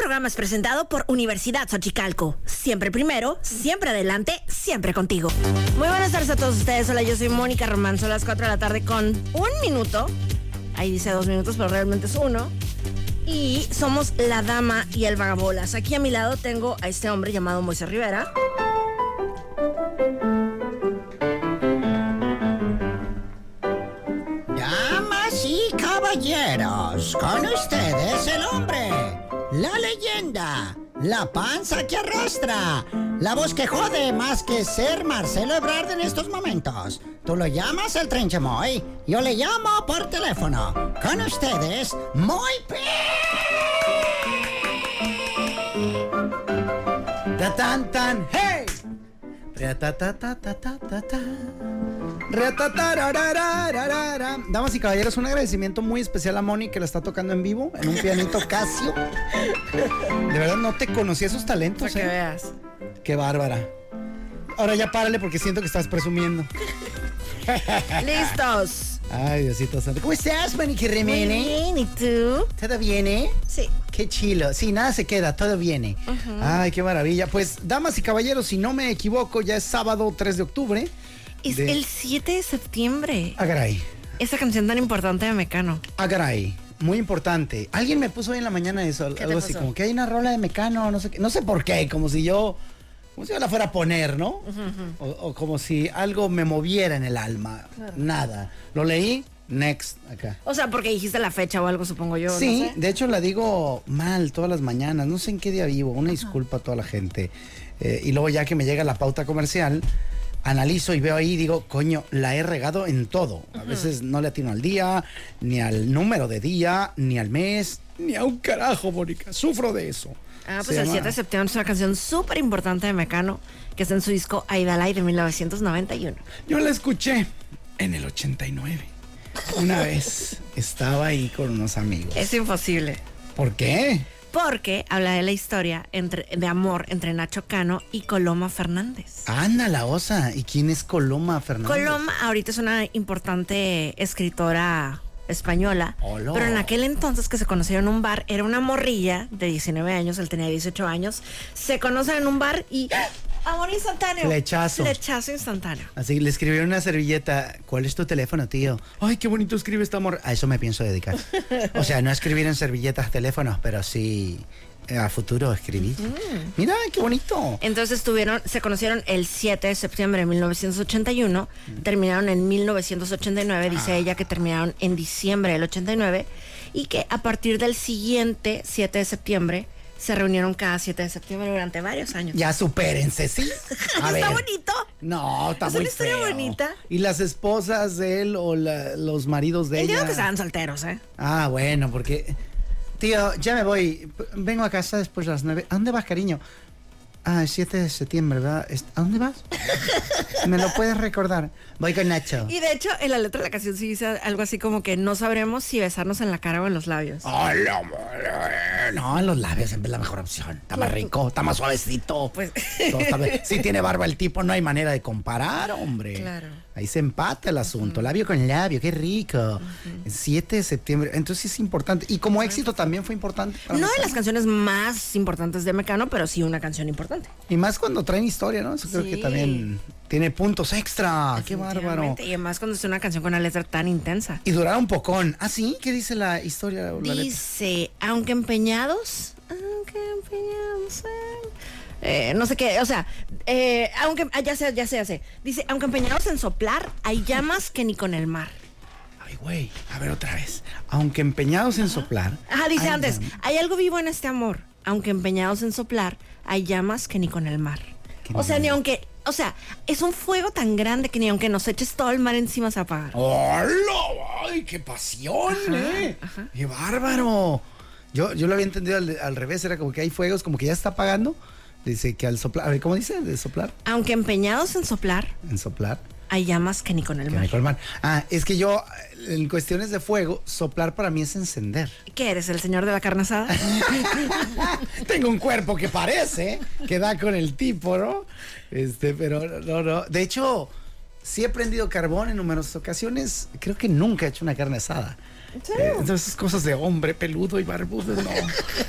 Este programa es presentado por Universidad Xochicalco. Siempre primero, siempre adelante, siempre contigo. Muy buenas tardes a todos ustedes. Hola, yo soy Mónica Román. Son las 4 de la tarde con un minuto. Ahí dice dos minutos, pero realmente es uno. Y somos la dama y el vagabolas. Aquí a mi lado tengo a este hombre llamado Moisés Rivera. Damas y caballeros, con ustedes el hombre, la leyenda, la panza que arrastra, la voz que jode más que ser Marcelo Ebrard en estos momentos. Tú lo llamas el trenche Moy, yo le llamo por teléfono. Con ustedes, Moy P. Ta tan. Damas y caballeros, un agradecimiento muy especial a Moni que la está tocando en vivo en un pianito Casio. De verdad no te conocía esos talentos, Para que ¿eh? veas. Qué bárbara. Ahora ya párale porque siento que estás presumiendo. Listos. Ay, Diosito santo. ¿Cómo estás, Moni Muy Quirrimene? bien, ¿y tú? ¿Todo viene? Sí. Qué chilo. Sí, nada se queda, todo viene. Ay, qué maravilla. Pues, damas y caballeros, si no me equivoco, ya es sábado 3 de octubre. Es De- el 7 de septiembre. Agaray. Esa canción tan importante de Mecano. Agaray. Muy importante. Alguien me puso hoy en la mañana eso, algo así, como que hay una rola de Mecano, no sé qué, no sé por qué, como si yo, como si yo la fuera a poner, ¿no? o, o como si algo me moviera en el alma. Nada. Lo leí, next, acá. O sea, porque dijiste la fecha o algo, supongo yo. Sí, no sé. de hecho la digo mal todas las mañanas, no sé en qué día vivo, una disculpa a toda la gente. Eh, y luego ya que me llega la pauta comercial, analizo y veo ahí y digo, coño, la he regado en todo. A veces no le atino al día, ni al número de día, ni al mes, ni a un carajo, Mónica. Sufro de eso. Ah, Se pues el llama- 7 de septiembre es una canción súper importante de Mecano, que está en su disco Aidalay de 1991. Yo la escuché en el 89. Una vez estaba ahí con unos amigos. Es imposible. ¿Por qué? Porque habla de la historia entre, de amor entre Nacho Cano y Coloma Fernández. Anda la osa. ¿Y quién es Coloma Fernández? Coloma ahorita es una importante escritora española, pero en aquel entonces que se conocieron en un bar, era una morrilla de 19 años, él tenía 18 años, se conocen en un bar y. amor instantáneo. Flechazo. Flechazo instantáneo. Así le escribieron una servilleta. ¿Cuál es tu teléfono, tío? Ay, qué bonito escribe este amor. A eso me pienso dedicar. O sea, no escribir en servilletas teléfonos, pero sí eh, a futuro escribir. Mira, qué bonito. Entonces estuvieron, se conocieron el 7 de septiembre de 1981, terminaron en 1989, dice ella que terminaron en diciembre del 89 y que a partir del siguiente 7 de septiembre se reunieron cada 7 de septiembre durante varios años. Ya supérense, ¿sí? A ¿Está bonito? No, está Es muy una historia feo. bonita. ¿Y las esposas de él o la- los maridos de Entiendo ella? que estaban solteros, ¿eh? Ah, bueno, porque... Tío, ya me voy. Vengo a casa después de las nueve. ¿A dónde vas, cariño? Ah, el 7 de septiembre, ¿verdad? ¿A dónde vas? ¿Me lo puedes recordar? Voy con Nacho. Y de hecho, en la letra de la canción sí dice algo así como que no sabremos si besarnos en la cara o en los labios. Hola, madre. No, en los labios siempre es la mejor opción. Está más rico, está más suavecito. Pues-. Si tiene barba el tipo, no hay manera de comparar, hombre. Claro. Ahí se empata el asunto. Labio con labio, qué rico. 7 de septiembre. Entonces es importante. Y como éxito también fue importante. No de las canciones más importantes de Mecano, pero sí una canción importante. Y más cuando traen historia, ¿no? Eso creo que Sí. también tiene puntos extra. Qué bárbaro. Y además cuando es una canción con una letra tan intensa. Y durará un pocón. ¿Ah, sí? ¿Qué dice la historia? letra? Dice, aunque empeñados, aunque empeñados en- eh, no sé qué, o sea, eh, aunque, ah, ya sé, ya sé, ya sé. Dice, aunque empeñados en soplar, hay llamas que ni con el mar. Ay, güey. A ver otra vez. Aunque empeñados en soplar. Ajá, dice hay antes, llam- hay algo vivo en este amor, aunque empeñados en soplar, hay llamas que ni con el mar. O sea, ni- ni aunque, o sea, es un fuego tan grande que ni aunque nos eches todo el mar encima se apaga. ¡Hola! ¡Ay, qué pasión, eh! ¡Qué bárbaro! Yo, yo lo había entendido al, al revés, era como que hay fuegos, como que ya está apagando. Dice que al soplar, a ver, ¿cómo dice? De soplar, Aunque empeñados en soplar, en soplar. hay llamas que ni con el Que mar. me colman. Ah, es que yo, en cuestiones de fuego, soplar para mí es encender. ¿Qué eres, el señor de la carne asada? Tengo un cuerpo que parece que da con el tipo, ¿no? Este, pero no, no. De hecho, sí he prendido carbón en numerosas ocasiones. Creo que nunca he hecho una carne asada. Eh, entonces, cosas de hombre peludo y barbudo, no,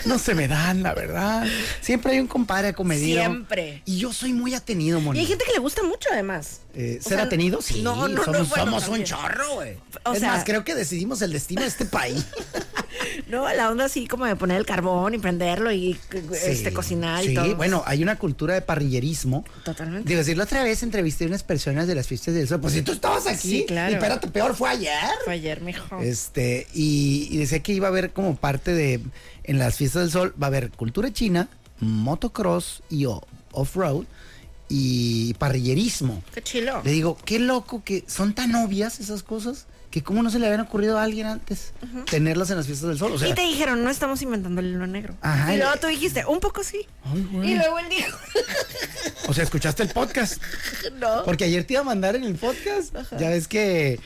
no se me dan, la verdad. Siempre hay un compadre acomedido. Siempre. Y yo soy muy atenido, Y Moni. hay gente que le gusta mucho, además. Eh, ¿Ser sea, atenido? Sí, no, no, no, somos, bueno, somos un chorro, güey. Es sea- más, creo que decidimos el destino de este país. No, la onda así como de poner el carbón y prenderlo y este, Sí, cocinar y sí, todo. bueno, hay una cultura de parrillerismo. Totalmente. Digo, decir, la otra vez entrevisté a unas personas de las fiestas del sol. Pues si tú estabas aquí. Sí, claro. Y espérate, peor fue ayer. Fue ayer, mijo. Este, y, y decía que iba a haber como parte de, en las fiestas del sol, va a haber cultura china, motocross y off-road y parrillerismo. Qué chilo. Le digo, qué loco que son tan obvias esas cosas que cómo no se le habían ocurrido a alguien antes tenerlas en las fiestas del sol. O sea, y te dijeron, no estamos inventando el hilo negro. Ajá, y luego tú dijiste, un poco sí. Ay, güey. Y luego él dijo, o sea, escuchaste el podcast. no. Porque ayer te iba a mandar en el podcast. Ya ves que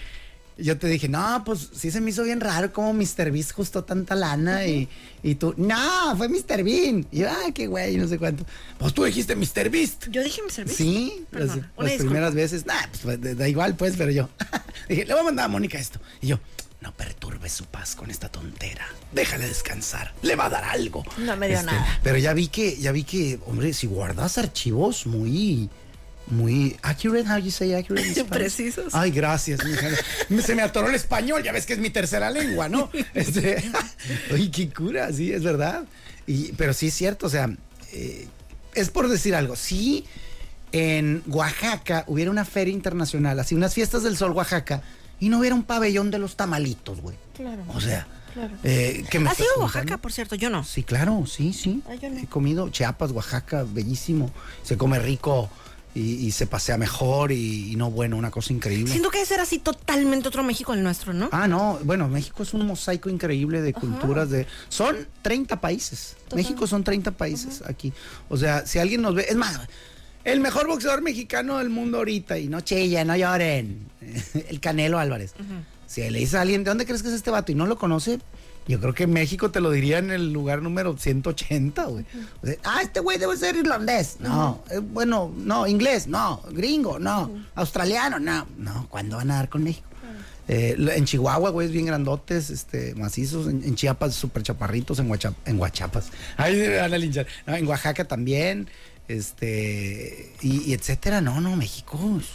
yo te dije, no, pues sí se me hizo bien raro como Mr. Beast justo tanta lana y, y tú, no, fue Mr. Bean. Y yo, ay, qué güey, no sé cuánto. Pues tú dijiste Mr. Beast. Yo dije mi servicio. Sí, las, Perdona, las primeras veces, nah, pues da da igual, pues, pero yo dije, le voy a mandar a Mónica esto. Y yo, no perturbe su paz con esta tontera. Déjale descansar. Le va a dar algo. Este, No me dio nada. Pero ya vi que, ya vi que, hombre, si guardas archivos muy, muy accurate, how you say accurate? Precisos. Ay, gracias, Se me atoró el español, ya ves que es mi tercera lengua, ¿no? Este, oye, qué cura, sí, es verdad. Y, pero sí es cierto, o sea, eh, es por decir algo. Si en Oaxaca hubiera una feria internacional, así unas fiestas del sol Oaxaca, y no hubiera un pabellón de los tamalitos, güey. Claro. O sea, eh, ¿qué me ¿Has estás ido a contando? Oaxaca, por cierto? Yo no. Sí, claro, sí, sí. Ah, yo no. He comido Chiapas, Oaxaca, bellísimo. Se come rico y, y se pasea mejor y, y no, bueno, una cosa increíble. Siento que debe ser así totalmente otro México el nuestro, ¿no? Ah, no, bueno, México es un mosaico increíble de culturas de... Son 30 países. México son 30 países aquí. O sea, si alguien nos ve... Es más, el mejor boxeador mexicano del mundo ahorita, y no chilla, no lloren, el Canelo Álvarez. Si le dice a alguien, ¿de dónde crees que es este vato? Y no lo conoce, yo creo que México te lo diría en el lugar número 180, güey. O sea, ah, este güey debe ser irlandés. No, eh, bueno, no, inglés, no, gringo, no, australiano, no. No, ¿cuándo van a dar con México? Eh, en Chihuahua, güey, es bien grandotes, este, macizos. En, en Chiapas, súper chaparritos. En, Huacha- en Huachapas. Ay, van a linchar. No, en Oaxaca también. Este, y, y etcétera. No, no, México es,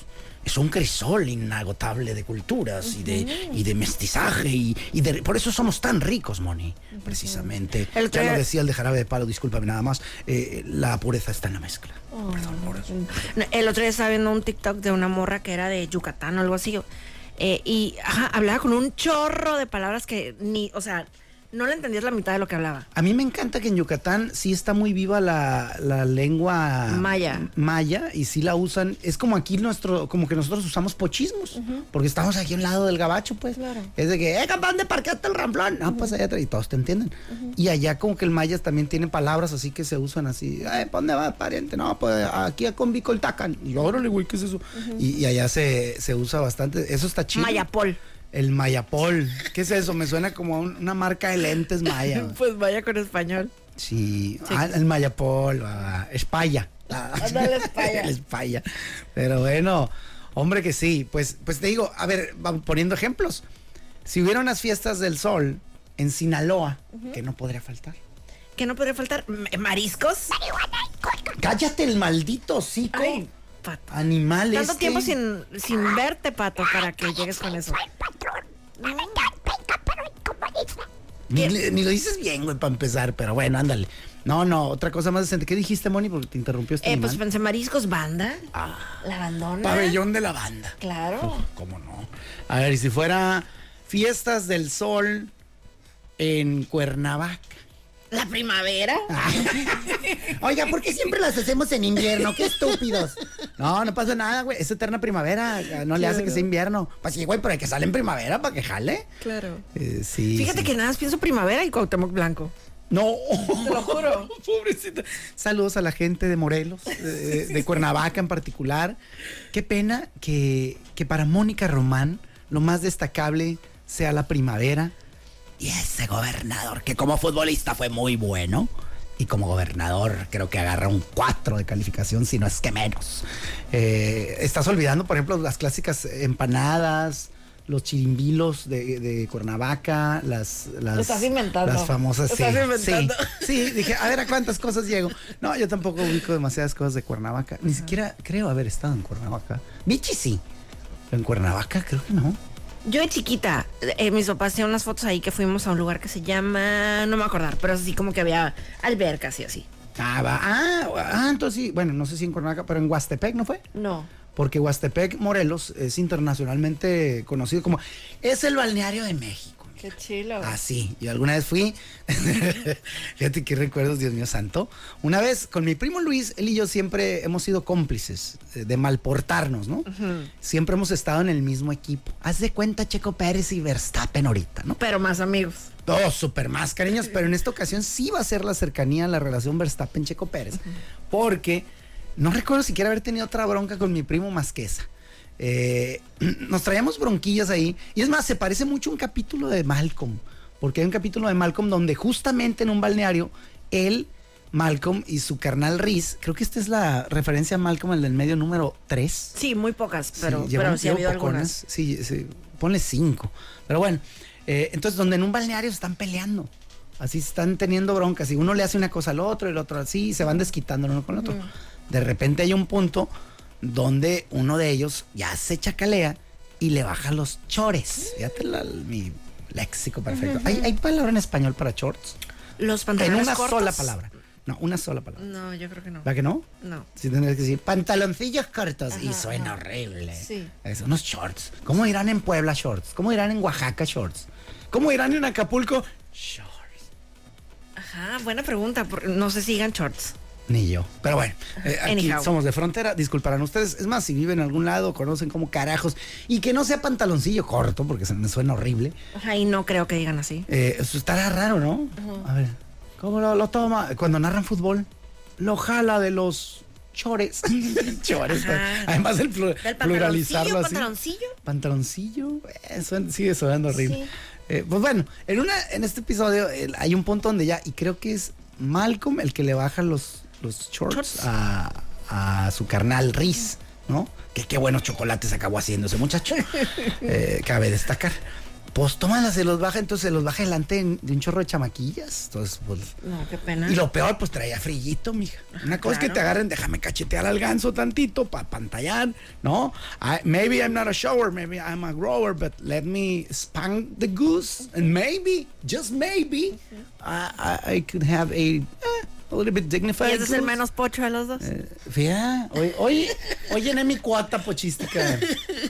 es un crisol inagotable de culturas y, de, y de mestizaje. Y, y de- por eso somos tan ricos, Moni, precisamente. El ya lo decía el de jarabe de palo, discúlpame nada más. eh, la pureza está en la mezcla. Perdón por eso. No, El otro día estaba viendo un TikTok de una morra que era de Yucatán o algo así. eh, y ajá, hablaba con un chorro de palabras que ni, o sea, no le entendías la mitad de lo que hablaba. A mí me encanta que en Yucatán sí está muy viva la, la lengua Maya. maya y sí la usan. Es como aquí nuestro, como que nosotros usamos pochismos, porque estamos aquí a un lado del gabacho, pues. Claro. Es de que, eh, capaz, ¿dónde parqueaste el ramplón? No, pues allá atrás, y todos te entienden. Y allá como que el maya también tiene palabras así que se usan así. Eh, ¿para dónde va, pariente? No, pues aquí a con. Y órale, güey, ¿qué es eso? y, y allá se, se usa bastante. Eso está chido. Mayapol. El Mayapol. ¿Qué es eso? Me suena como a un- una marca de lentes maya. Pues vaya con español. Sí, ah, el Mayapol, ah, Espaya. Ah, Ándale, Espaya. el Espaya. Pero bueno, hombre que sí. Pues, pues te digo, a ver, vamos poniendo ejemplos. Si hubiera unas fiestas del sol en Sinaloa, que no podría faltar. ¿Qué no podría faltar? M- ¿Mariscos? Cállate el maldito hocico. Ay, pato. Animal Tanto tiempo sin, sin verte, pato, para que llegues con eso. Ni, lo dices bien, güey, para empezar, pero bueno, ándale. No, no, otra cosa más decente. ¿Qué dijiste, Moni? Porque te interrumpió este Eh, pues pensé mariscos, banda. La bandona. Pabellón de la banda. Claro. ¿Cómo no? A ver, y si fuera fiestas del sol en Cuernavaca. La primavera. Oiga, ¿por qué siempre las hacemos en invierno? ¡Qué estúpidos! No, no pasa nada, güey. Es eterna primavera. No le hace que sea invierno. Pues sí, güey, pero hay que sale en primavera para que jale. Claro. Eh, sí. Fíjate sí. que nada más pienso primavera y Cuauhtémoc Blanco. No. Te lo juro. Pobrecita. Saludos a la gente de Morelos, de, de Cuernavaca en particular. Qué pena que, que para Mónica Román lo más destacable sea la primavera y ese gobernador que como futbolista fue muy bueno. Y como gobernador creo que agarra un 4 de calificación, si no es que menos. Eh, estás olvidando, por ejemplo, las clásicas empanadas, los chirimbilos de, de Cuernavaca, las, las, estás inventando. las famosas. Sí, estás inventando. sí, sí, dije, a ver a cuántas cosas llego. No, yo tampoco ubico demasiadas cosas de Cuernavaca. Ni siquiera creo haber estado en Cuernavaca. Vichy sí. Pero en Cuernavaca creo que no. Yo de chiquita, eh, mis papás hicieron unas fotos ahí que fuimos a un lugar que se llama, no me acordar, pero así como que había albercas y así. Ah, va. Ah, ah, entonces sí. Bueno, no sé si en Cuernavaca, pero en Huastepec no fue. No. Porque Huastepec, Morelos, es internacionalmente conocido como. Es el balneario de México. Qué chilo. Ah, sí. Yo alguna vez fui. Fíjate qué recuerdos, Dios mío santo. Una vez con mi primo Luis, él y yo siempre hemos sido cómplices eh, de malportarnos, ¿no? Siempre hemos estado en el mismo equipo. Haz de cuenta Checo Pérez y Verstappen ahorita, ¿no? Pero más amigos. Todos súper más cariños, pero en esta ocasión sí va a ser la cercanía, la relación Verstappen-Checo Pérez. Porque no recuerdo siquiera haber tenido otra bronca con mi primo más que esa. Eh, nos traíamos bronquillas ahí. Y es más, se parece mucho a un capítulo de Malcolm. Porque hay un capítulo de Malcolm donde justamente en un balneario, él, Malcolm y su carnal Riz, creo que esta es la referencia a Malcolm, el del medio número 3. Sí, muy pocas, pero sí, pero sí ha habido algunas. Sí, sí, ponle cinco. Pero bueno, eh, entonces donde en un balneario se están peleando. Así se están teniendo broncas. Y uno le hace una cosa al otro, el otro así, y se van desquitando el uno con el otro. De repente hay un punto donde uno de ellos ya se chacalea y le baja los chores. Fíjate la- mi léxico perfecto. ¿Hay, ¿Hay palabra en español para shorts? Los En pantalones una cortos. sola palabra. No, una sola palabra. No, yo creo que no. ¿Verdad que no? No. Sí, tendrías que decir pantaloncillos cortos. y suena ajá. horrible. Sí. Es unos shorts. ¿Cómo irán en Puebla shorts? ¿Cómo irán en Oaxaca shorts? ¿Cómo irán en Acapulco shorts? Ajá, buena pregunta. No sé si digan shorts. Ni yo. Pero bueno, eh, aquí Anyhow. somos de frontera, disculparán ustedes. Es más, si viven en algún lado, conocen como carajos. Y que no sea pantaloncillo corto, porque se me suena horrible. Ajá, y no creo que digan así. Eh, eso estará raro, ¿no? A ver, ¿cómo lo, lo toma? Cuando narran fútbol, lo jala de los chores. chores. Ajá. Además, el Del pluralizarlo así. pantaloncillo. Pantaloncillo, eh, suena- sigue sonando horrible. Sí. Eh, pues bueno, en, una, en este episodio eh, hay un punto donde ya, y creo que es Malcolm el que le baja los, los shorts, Shorts. A, a su carnal Riz, ¿no? Que qué buenos chocolates acabó haciendo ese muchacho. Eh, cabe destacar. Pues tómala, se los baja, entonces se los baja delante de un chorro de chamaquillas. Entonces, pues. No, qué pena. Y lo peor, pues traía frillito, mija. Una cosa es que te agarren, déjame cachetear al ganso tantito para pantallar, ¿no? I- maybe I'm not a shower, maybe I'm a grower, but let me spank the goose, and maybe, just maybe, I, I, I could have a, eh, a little bit dignified. ¿Y ese es el menos pocho de los dos? Eh, hoy, hoy, hoy llené mi cuota pochística.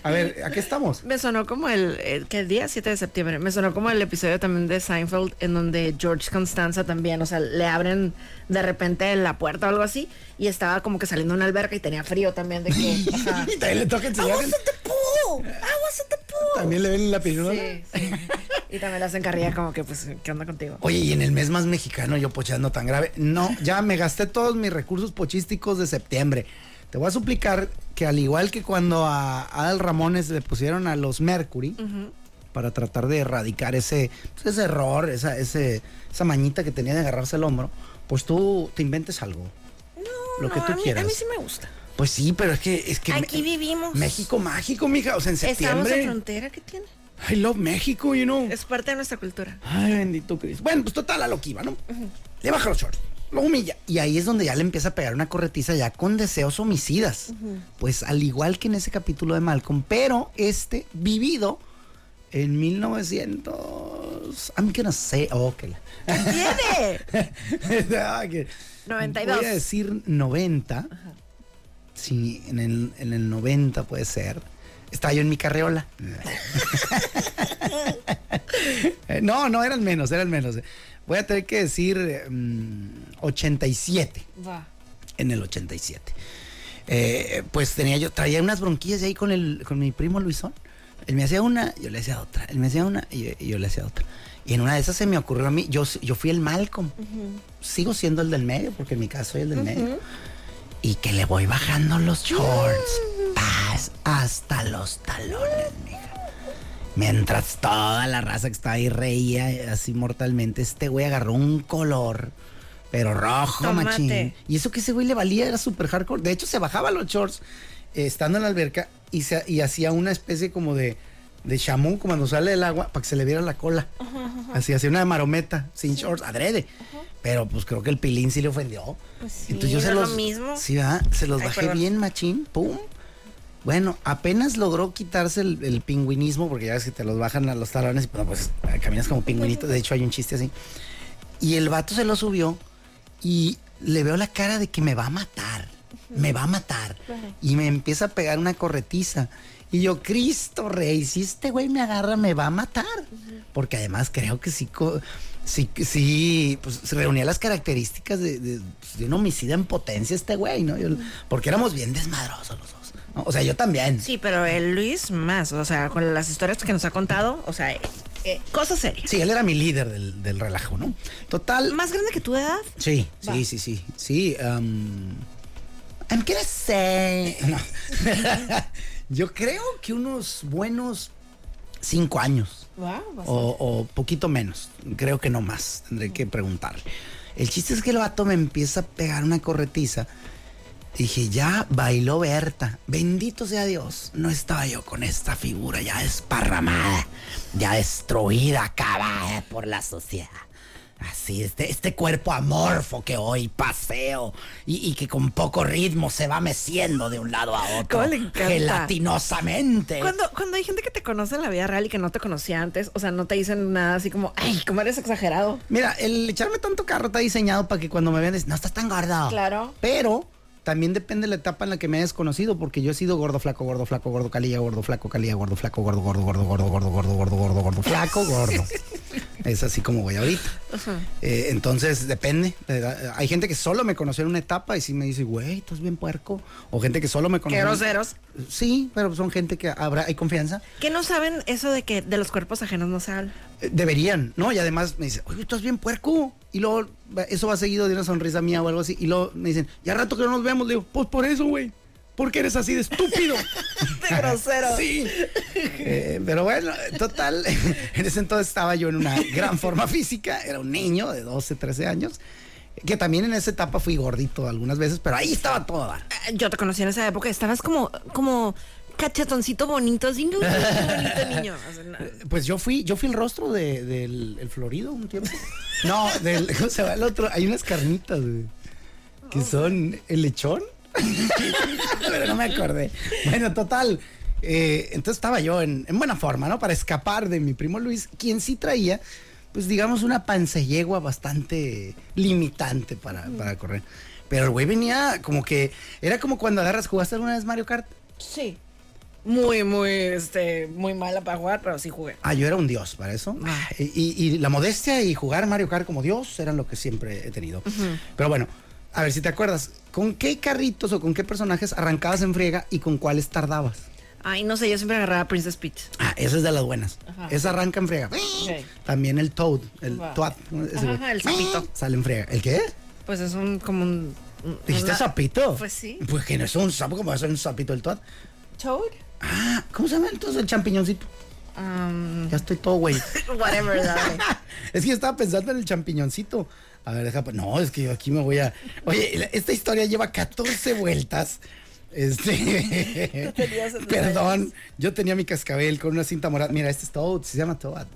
A ver, ¿a qué estamos? Me sonó como el, el- que el día 7 de septiembre, me sonó como el episodio también de Seinfeld en donde George Constanza también, o sea, le abren de repente la puerta o algo así y estaba como que saliendo de una alberca y tenía frío también de que... Ajá. Y también le toca enseñar. Pool. También le ven la pirula. Sí, sí. Y también le hacen carrilla como que, pues, ¿qué onda contigo? Oye, y en el mes más mexicano yo pocheando tan grave. No, ya me gasté todos mis recursos pochísticos de septiembre. Te voy a suplicar que al igual que cuando a Adal Ramones le pusieron a los Mercury para tratar de erradicar ese, pues, ese error, esa, ese, esa mañita que tenía de agarrarse el hombro, pues tú te inventes algo. Lo no, que tú a mí, quieras. A mí sí me gusta. Pues sí, pero es que es que Aquí Me- vivimos. México mágico, mija, o sea, en Estamos en septiembre. frontera, ¿qué tiene? I love México, you know. Es parte de nuestra cultura. Ay, bendito Cristo. Bueno, pues total a lo que iba, ¿no? Le baja los shorts, lo humilla. Y ahí es donde ya le empieza a pegar una corretiza ya con deseos homicidas. Pues al igual que en ese capítulo de Malcolm, pero este vivido en 1900. I'm gonna say. Oh, que la- ¿Tiene? Ah, que- 92. Voy a decir 90. Sí, en el, en el 90 puede ser. Estaba yo en mi carreola. No, no, eran menos, eran menos. Voy a tener que decir eh, mm, 87 Va. en el 87. Eh, pues tenía yo, traía unas bronquillas ahí con el, con mi primo Luisón. Él me hacía una, yo le hacía otra. Él me hacía una y yo, y yo le hacía otra. Y en una de esas se me ocurrió a mí, yo, yo fui el Malcolm. Sigo siendo el del medio, porque en mi caso soy el del medio. Y que le voy bajando los shorts. Paz, hasta los talones, mija. Mientras toda la raza que estaba ahí reía así mortalmente, este güey agarró un color, pero rojo, Tomate. machín. Y eso que ese güey le valía era súper hardcore. De hecho, se bajaba los shorts eh, estando en la alberca y, se, y hacía una especie como de, de chamú cuando sale del agua para que se le viera la cola. Así, hacía una marometa, sin shorts, adrede. Pero pues creo que el pilín sí le ofendió. Pues sí, Entonces yo se lo los. mismo. Sí, ¿verdad? Se los Ay, bajé perdón. bien, machín, pum. Bueno, apenas logró quitarse el, el pingüinismo, porque ya ves que te los bajan a los talones y pues, pues, caminas como pingüinito. De hecho, hay un chiste así. Y el vato se lo subió y le veo la cara de que me va a matar. Me va a matar. Y me empieza a pegar una corretiza. Y yo, Cristo Rey, si este güey me agarra, me va a matar. Porque además creo que sí, sí, sí, pues se reunía las características de, de- pues, de un homicida en potencia este güey, ¿no? Yo- porque éramos bien desmadrosos los dos. ¿no? O sea, yo también. Sí, pero el Luis más, o sea, con las historias que nos ha contado, o sea, eh, cosas serias. Sí, él era mi líder del, del relajo, ¿no? Total. ¿Más grande que tu edad? Sí, Va. sí, sí, sí. Sí. um, I'm gonna say. No. Yo creo que unos buenos cinco años. Wow, O, o poquito menos. Creo que no más. Tendré que preguntarle. El chiste es que el vato me empieza a pegar una corretiza. Dije, ya bailó Berta. Bendito sea Dios. No estaba yo con esta figura ya desparramada, ya destruida, acabada por la sociedad. Así, este, este cuerpo amorfo que hoy paseo y, y que con poco ritmo se va meciendo de un lado a otro. ¿Cómo le encanta? Gelatinosamente. Cuando, cuando hay gente que te conoce en la vida real y que no te conocía antes, o sea, no te dicen nada así como, ay, como eres exagerado. Mira, el echarme tanto carro está diseñado para que cuando me vean, no estás tan gordo. Claro. Pero también depende de la etapa en la que me hayas conocido, porque yo he sido gordo, flaco, gordo, flaco, gordo, calilla, gordo, flaco, calilla, gordo, flaco, gordo, gordo, gordo, gordo, gordo, gordo, gordo, gordo, gordo, flaco, gordo. Es así como voy ahorita. Eh, entonces, depende. Eh, Hay gente que solo me conoció en una etapa y sí me dice, güey, estás bien puerco. O gente que solo me conoció. Qué groseros. Sí, pero son gente que habrá, hay confianza. Que no saben eso de que de los cuerpos ajenos no se habla. Eh, Deberían, ¿no? Y además me dicen, oye, estás bien puerco. Y luego eso va seguido de una sonrisa mía o algo así. Y luego me dicen, ya rato que no nos vemos. Le digo, pues por eso, güey. Porque eres así de estúpido. De grosero. sí. Eh, pero bueno, total. En ese entonces estaba yo en una gran forma física. Era un niño de 12, 13 años. Que también en esa etapa fui gordito algunas veces, pero ahí estaba todo. a dar. Eh, Yo te conocí en esa época, estabas como, como cachetoncito bonito, así, no, bonito niño. O sea, no. Pues yo fui, yo fui el rostro de- del el Florido un tiempo. No, del, ¿cómo se llama el otro? Hay unas carnitas, güey, que son el lechón. Pero no me acordé. Bueno, total. eh, entonces estaba yo en, en buena forma, ¿no? Para escapar de mi primo Luis, quien sí traía, pues digamos, una panceyegua bastante limitante para, para correr. Pero el güey venía como que, era como cuando agarras, ¿jugaste alguna vez Mario Kart? Sí. Muy, muy, este, muy mala para jugar, pero sí jugué. Ah, yo era un dios para eso. Ah. Y, y- la modestia y jugar Mario Kart como dios eran lo que siempre he tenido. Pero bueno, a ver si te acuerdas, ¿con qué carritos o con qué personajes arrancabas en friega y con cuáles tardabas? Ay, no sé, yo siempre agarraba Princess Peach. Ah, esa es de las buenas. Ajá. Esa arranca en friega. También el Toad, el Va. Toad. Ajá, el sapito. Sale en friega. ¿El qué? Pues es un, como un... ¿Dijiste sapito? Pues sí. Pues que no es un sapo, como va a ser un sapito el Toad. Toad. Ah, ¿cómo se llama entonces el champiñoncito? Um, Ya estoy todo güey. whatever, dale. es que yo estaba pensando en el champiñoncito. A ver, deja. No, es que yo aquí me voy a. Oye, esta historia lleva 14 vueltas. Este. el Perdón, yo tenía mi cascabel con una cinta morada. Mira, este es Toad, se llama Toad.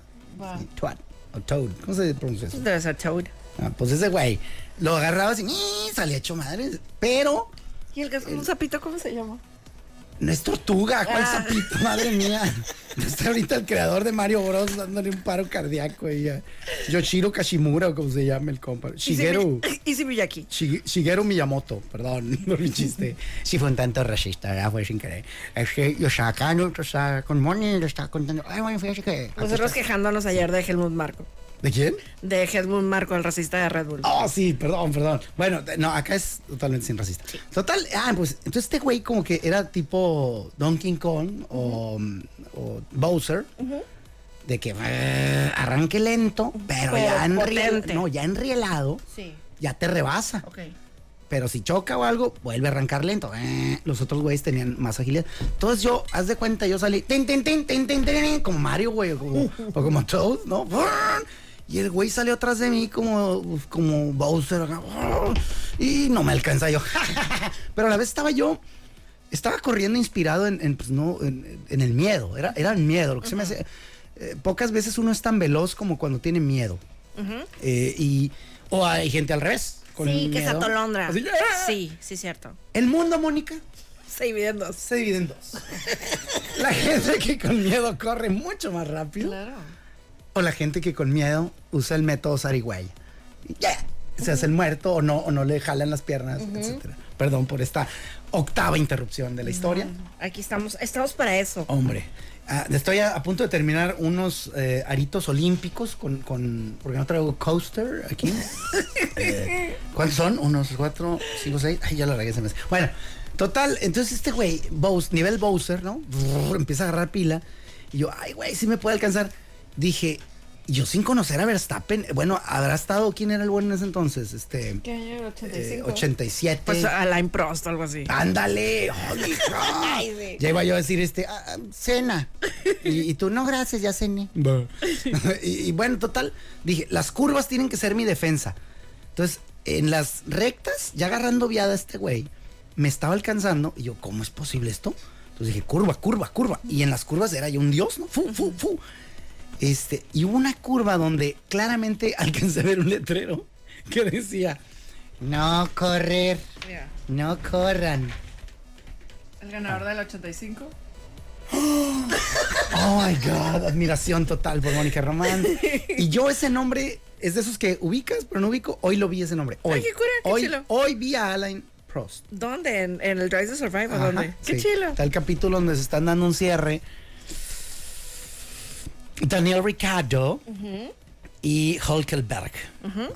Sí, Toad. O Toad. ¿Cómo se pronuncia eso? Debe ser Toad. Ah, pues ese güey. Lo agarrabas y ¡ih! salía hecho madre. Pero ¿Y el como un sapito, cómo se llama? No es tortuga, ¿cuál Ah. sapito? Madre mía. Está ahorita el creador de Mario Bros. dándole un paro cardíaco. Y ya. Yoshiro Kashimura, o como se llama el compa. Shigeru. Easy Miyaki. Shige- Shigeru Miyamoto, perdón, no mi chiste. Sí fue un tanto racista, ya fue sin querer. Es que yo acá, no, o sea, con Moni le estaba contando, ay, bueno, fíjate que... Nosotros quejándonos ayer de Helmut Marco. ¿De quién? De Helmut Marco, el racista de Red Bull. Oh, sí, perdón, perdón. Bueno, no, acá es totalmente sin racista. Total, ah, pues, entonces este güey como que era tipo Donkey Kong o, o Bowser. de que eh, arranque lento, pero, Pero ya en potente. no, ya enrielado, Sí. ya te rebasa. Ok. Pero si choca o algo, vuelve a arrancar lento. Eh, los otros güeyes tenían más agilidad. Entonces yo, haz de cuenta, yo salí, tin, tin, tin, tin, tin, tin, como Mario, güey, o como, o como Toad, ¿no? Y el güey salió atrás de mí como, como Bowser. Y no me alcanza yo. Pero a la vez estaba yo, estaba corriendo inspirado en, en, pues, no, en, en el miedo. Era, era el miedo. Lo que se me hace. eh, pocas veces uno es tan veloz como cuando tiene miedo. Eh, y, o hay gente al revés. con Sí, que se miedo. atolondra. Así, ¡ah! Sí, sí, cierto. El mundo, Mónica, Se dividen dos. se divide en dos. la gente que con miedo corre mucho más rápido. Claro. O la gente que con miedo usa el método zarigüeya. Y Ya. Se hace el muerto o no, o no le jalan las piernas, etcétera. Perdón por esta octava interrupción de la historia. Aquí estamos, estamos para eso. Hombre, ah, estoy a, a punto de terminar unos eh, aritos olímpicos con, con. Porque no traigo coaster aquí. Eh, ¿Cuántos son? Unos cuatro, cinco, seis. Ay, ya la regué, se me hace. Bueno, total, entonces este güey, Bowser, nivel Bowser, ¿no? Brrr, empieza a agarrar pila. Y yo, ay, güey, sí me puede alcanzar. Dije, yo sin conocer a Verstappen, bueno, habrá estado, ¿quién era el bueno en ese entonces? Este. ¿Qué año? eh, 87. Pues Alain Prost, algo así. Ándale. Ay, sí. Ya iba yo a decir este, ah, ah, cena. Y, y tú, no, gracias, ya cené. y, y bueno, total, dije, las curvas tienen que ser mi defensa. Entonces, en las rectas, ya agarrando viada este güey, me estaba alcanzando. Y yo, ¿cómo es posible esto? Entonces dije, curva, curva, curva. Y en las curvas era yo un dios, ¿no? Fu, fu, fu. Este, y hubo una curva donde claramente alcancé a ver un letrero que decía, no correr, no corran. el ganador del 85. Oh my God, admiración total por Mónica Román. Y yo ese nombre es de esos que ubicas, pero no ubico. Hoy lo vi ese nombre. Hoy. Ay, qué cura, qué hoy, chilo. hoy vi a Alain Prost. ¿Dónde? ¿En, en el Drive to Survive? ¿O Ajá, dónde? Qué sí. chilo. Está el capítulo donde se están dando un cierre. Daniel Ricardo y Hulkelberg.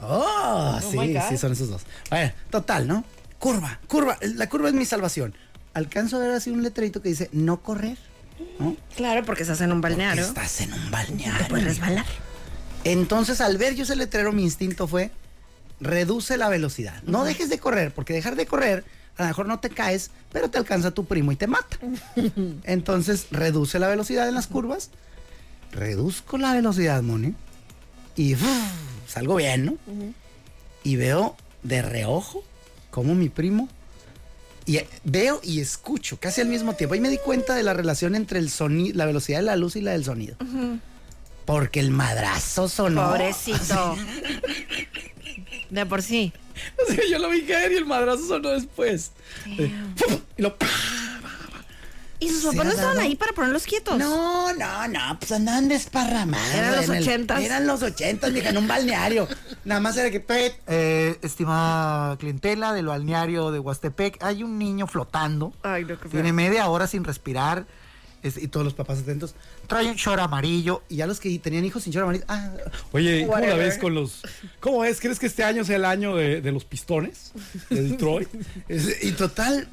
Oh, sí, my God. sí, son esos dos. Bueno, total, ¿no? Curva, curva. La curva es mi salvación. Alcanzo a ver así un letrerito que dice no correr. ¿no? Claro, porque estás en un balneario. Estás en un balneario. Te puedes resbalar. Entonces, al ver yo ese letrero, mi instinto fue, reduce la velocidad. No dejes de correr, porque dejar de correr, a lo mejor no te caes, pero te alcanza tu primo y te mata. Entonces, reduce la velocidad en las curvas. Reduzco la velocidad, Moni. Y salgo bien, ¿no? Y veo de reojo como mi primo. Y veo y escucho casi al mismo tiempo. Y me di cuenta de la relación entre el sonido, la velocidad de la luz y la del sonido. Porque el madrazo sonó. Pobrecito. De por sí. O sea, yo lo vi caer y el madrazo sonó después. Y lo. ¿Y sus ¿Se papás no estaban dado? ahí para ponerlos quietos? No, no, no, pues andaban desparramados. Eran los ochentas. eran los ochentas, mija, en un balneario. Nada más era que, "Pet, eh, estimada clientela del balneario de Huastepec, hay un niño flotando. Ay, no, qué feo. Tiene media hora sin respirar. es- y todos los papás atentos. Trae un short amarillo. Y ya los que tenían hijos sin short amarillo. Ah, Oye, ¿cómo la Whatever. ves con los... ¿Cómo es? ¿Crees que este año sea el año de, de los pistones de Detroit? Es- y total,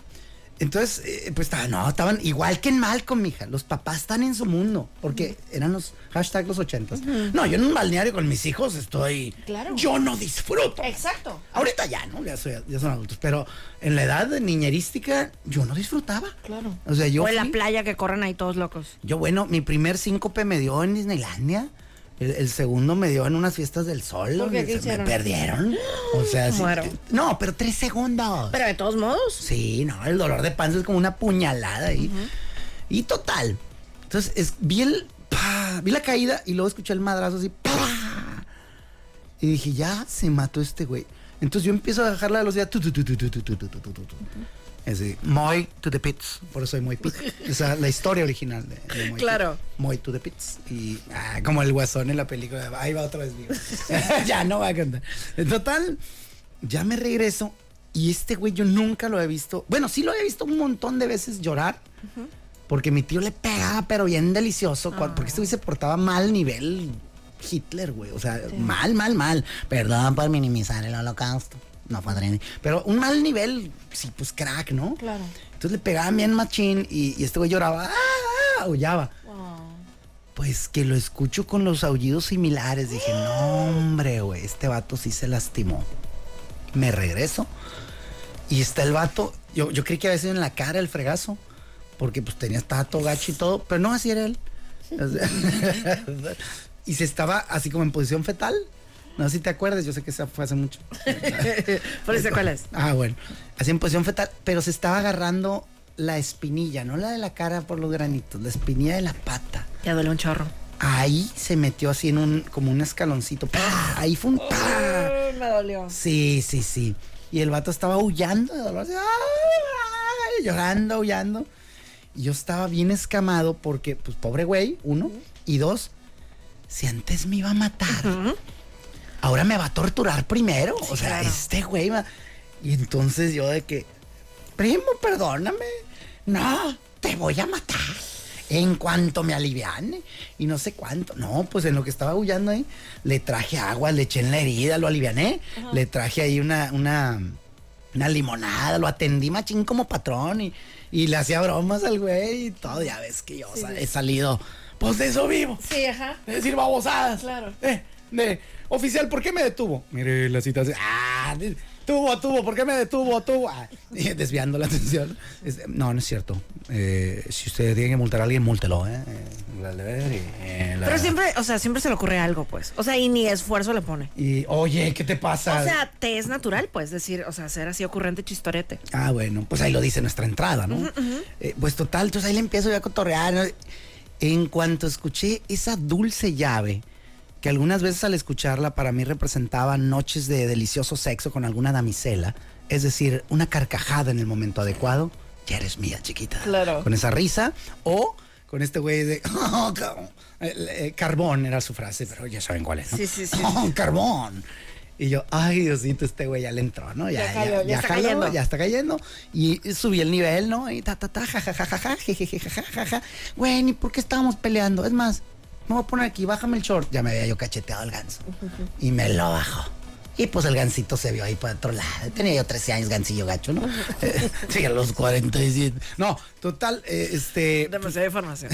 entonces, eh, pues estaban, no, estaban igual que en Malcolm, mija. Los papás están en su mundo, porque eran los hashtag los ochentas. No, yo en un balneario con mis hijos estoy. Claro. Yo no disfruto. Exacto. Ahorita ya, ¿no? Ya, soy- ya son adultos. Pero en la edad de niñerística, yo no disfrutaba. Claro. O sea, yo. o en la playa que corren ahí todos locos. yo, bueno, mi primer síncope me dio en Disneylandia. El, el segundo me dio en unas fiestas del sol. ¿Por qué? donde ¿Qué se hicieron? me perdieron. O sea, sí- no, pero tres segundos. Pero de todos modos. Sí, no, el dolor de panza es como una puñalada ahí. Y total. Entonces, es, vi el. vi la caída y luego escuché el madrazo así. pa. y dije, ya se mató este güey. Entonces yo empiezo a bajar la velocidad. tu, tu, tu, tu, tu, tu. Así, Moy to the pits. Por eso soy Moy Pit. Esa es la historia original de, de Moy Claro. Moy to the pits. Y ah, como el guasón en la película. Ahí va otra vez vivo. ya no va a cantar. En total, ya me regreso. Y este güey yo nunca lo he visto. Bueno, sí lo he visto un montón de veces llorar. Porque mi tío le pegaba, pero bien delicioso. Porque este güey se portaba mal nivel Hitler, güey. O sea, mal, mal, mal. Perdón por minimizar el holocausto. No fue adrede. Pero un mal nivel, sí, pues crack, ¿no? Claro. Entonces le pegaban bien machín y, y este güey lloraba, ¡ah! ah", aullaba. Pues que lo escucho con los aullidos similares. Dije, no, hombre, güey, este vato sí se lastimó. Me regreso. Y está el vato. Yo, yo creí que había sido en la cara el fregazo. Porque pues tenía, todo gacho y todo. Pero no, así era él. Y se estaba así como en posición fetal. No sé si te acuerdas, yo sé que eso fue hace mucho. Por eso, ¿cuál es? Ah, bueno. Así en posición fetal, pero se estaba agarrando la espinilla, no la de la cara por los granitos, la espinilla de la pata. Ya duele un chorro. Ahí se metió así en un, como un escaloncito. ¡Pah! Ahí fue un ¡pah! me dolió. Sí, sí, sí. Y el vato estaba aullando de dolor, así, llorando, aullando. Y yo estaba bien escamado porque, pues, pobre güey, uno. Y dos, si antes me iba a matar, ahora me va a torturar primero. o sea, claro. este güey va. Y entonces yo de que, primo, perdóname. No, te voy a matar. En cuanto me aliviane. Y no sé cuánto. No, pues en lo que estaba aullando ahí, le traje agua, le eché en la herida, lo aliviané. Le traje ahí una, una, una limonada, lo atendí machín como patrón y, y le hacía bromas al güey y todo. Ya ves que yo he salido, pues de eso vivo. Sí, ajá. De decir babosadas. Claro. Eh, de, oficial, ¿por qué me detuvo? Mire la cita. Ah, tuvo, tuvo, ¿por qué me detuvo? Tuvo. Ah, desviando la atención. No, no es cierto. Eh, si usted tiene que multar a alguien, múltelo, ¿eh? Eh, la eh, la- Pero siempre, o sea, siempre se le ocurre algo, pues. O sea, y ni esfuerzo le pone. Y, oye, ¿qué te pasa? O sea, te es natural, pues, decir, o sea, ser así ocurrente chistorete. Ah, bueno, pues ahí lo dice nuestra entrada, ¿no? Eh, pues total, entonces ahí le empiezo ya a cotorrear. En cuanto escuché esa dulce llave, que algunas veces al escucharla para mí representaba noches de delicioso sexo con alguna damisela, es decir, una carcajada en el momento adecuado, ya eres mía, chiquita. Claro. Con esa risa, o con este güey de "Oh, eh, eh, carbón era su frase, pero ya saben cuál es, ¿no? Sí, sí, sí, "Oh, carbón. Y yo, ay, Diosito, este güey ya le entró, ¿no? Ya jaló, ya está jaló, cayendo. ya está cayendo. Y subí el nivel, ¿no? Y ta, ta, ta, ja, ja, ja, ja, ja, jejeje, ja, ja, ja, ja. Güey, ni por qué estábamos peleando. Es más, me voy a poner aquí, bájame el short. Ya me había yo cacheteado el ganso. Y me lo bajó. Y pues el gansito se vio ahí por otro lado. Tenía yo 13 años, gansillo gacho, ¿no? Eh, sí, a los 47. No, total, eh, este. Demasiada información.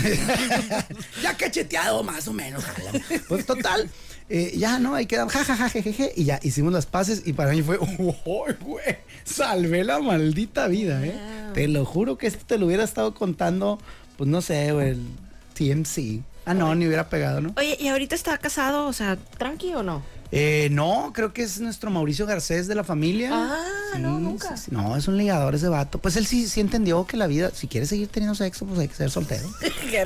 ya cacheteado más o menos, jala. Pues total, eh, ya no, ahí quedamos, jajaja, jejeje, y ya hicimos las paces y para mí fue, ¡Uy, güey! Salvé la maldita vida, ¿eh? Te lo juro que esto te lo hubiera estado contando, pues no sé, güey, el TMC. Ah, no, ni hubiera pegado, ¿no? Oye, ¿y ahorita está casado? O sea, ¿tranqui o no? Eh, no, creo que es nuestro Mauricio Garcés de la familia. Ah, no, nunca. sí, sí. No, es un ligador ese vato. Pues él sí, sí entendió que la vida, si quieres seguir teniendo sexo, pues hay que ser soltero.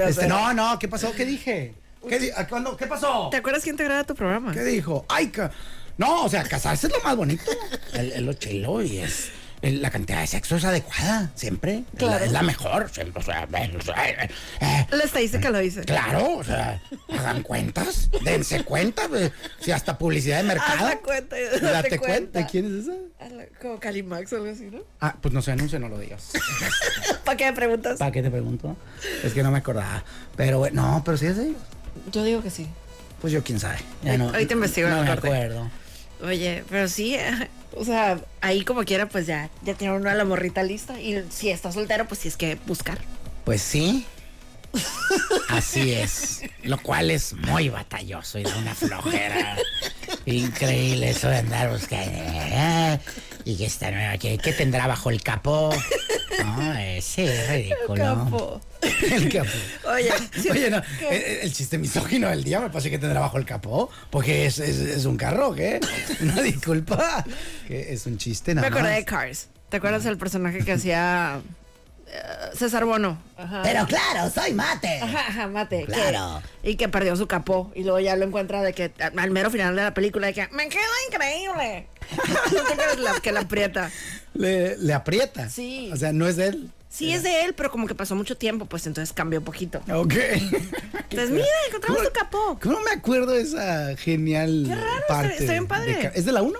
Este, no, no, ¿qué pasó? ¿Qué dije? ¿Qué, di- a cuándo- ¿Qué pasó? ¿Te acuerdas quién te graba tu programa? ¿Qué dijo? Ay, no, o sea, casarse es lo más bonito. El lo chilo y es. La cantidad de sexo es adecuada, siempre. Es la- Claro. Es, la, mejor. siempre, o sea, eh, eh, eh, La estadística lo dice. claro, o sea, hagan cuentas, dense cuenta. eh, Si hasta publicidad de mercado. Hazte cuenta, Date cuenta. cuenta. ¿Quién es esa? Como Calimax o algo así, ¿no? Ah, pues no se anuncia, no lo digas. ¿Para qué me preguntas? ¿Para qué te pregunto? Es que no me acordaba. Pero bueno, no, pero sí es de ellos. Yo digo que sí. Pues yo quién sabe. Ya no, ahorita investigo en No me acuerdo. Oye, pero sí, eh, o sea, ahí como quiera, pues ya, ya tiene uno a la morrita lista. Y si está soltero, pues sí es que buscar. Pues sí. Así es. Lo cual es muy batalloso y da una flojera. Increíble eso de andar buscando. Eh, Y esta nueva, ¿qué, qué tendrá bajo el capó? No, eh, sí, es ridículo. Capo. El capó. Oye, Oye, no, ¿qué? el, el chiste misógino del día me parece que tendrá bajo el capó, porque es, es, es un carro, ¿qué? Una disculpa, que es un chiste me nada acordé más. de Cars. ¿Te acuerdas del personaje que hacía César Bono? Ajá. Pero claro, soy mate. Ajá, ajá, mate. que- Claro. y que perdió su capó. Y luego ya lo encuentra de que al mero final de la película de que me queda increíble. ¿No te acuerdas la, que la aprieta? Le, le aprieta. Sí. O sea, no es de él. Sí, es de él, pero como que pasó mucho tiempo, pues entonces cambió un poquito. Ok. Entonces, mira, encontramos ¿Cómo- tu capó. ¿Cómo me acuerdo de esa genial Qué raro, está- parte? está bien padre. de ¿Es de la 1?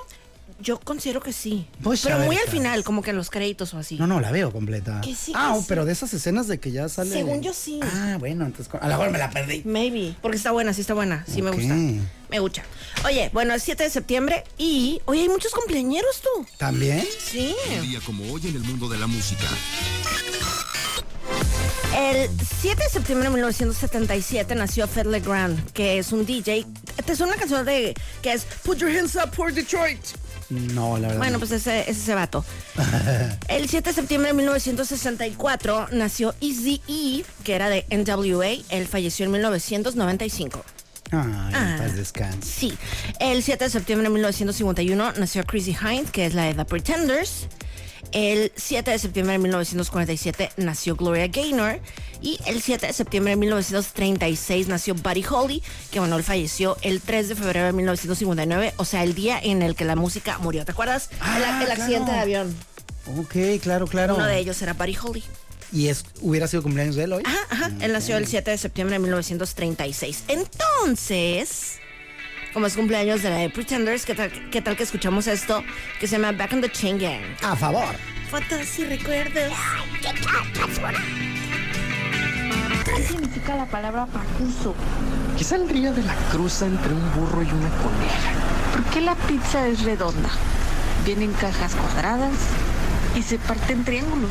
Yo considero que sí. Pues, pero muy al final, como que en los créditos o así. No, no, la veo completa. Que sí, ah, que oh, sí. pero de esas escenas de que ya sale. Según yo sí. Ah, bueno, entonces a lo mejor me la perdí. Maybe. Porque está buena, sí está buena. Sí me gusta. Me gusta. Oye, bueno, es 7 de septiembre y. Oye, hay muchos cumpleañeros tú. ¿También? Sí. Un día como hoy en el mundo de la música. El 7 de septiembre de 1977 nació Fed Legrand, que es un DJ. Te suena una canción de que es Put Your Hands Up for Detroit. No, la verdad. Bueno, no. pues ese es ese vato. El 7 de septiembre de 1964 nació Easy E, que era de NWA. Él falleció en 1995. Ay, Ah. paz descanse. Sí. El 7 de septiembre de 1951 nació Chrissy Hines, que es la de The Pretenders. El 7 de septiembre de 1947 nació Gloria Gaynor. Y el 7 de septiembre de 1936 nació Buddy Holly, que bueno, él falleció el 3 de febrero de 1959, o sea, el día en el que la música murió. ¿Te acuerdas? el, Ah, el accidente claro. de avión. Ok, claro, claro. Uno de ellos era Buddy Holly. Y es, hubiera sido cumpleaños de él hoy. Ajá, ajá. Él nació el 7 de septiembre de 1936. Entonces, como es cumpleaños de la de Pretenders, ¿qué tal, qué tal que escuchamos esto que se llama Back in the Chain Gang? A favor. Fotos y recuerdos. ¿Qué significa la palabra pacuso? ¿Qué saldría de la cruza entre un burro y una coneja? ¿Por qué la pizza es redonda? Viene en cajas cuadradas y se parte en triángulos.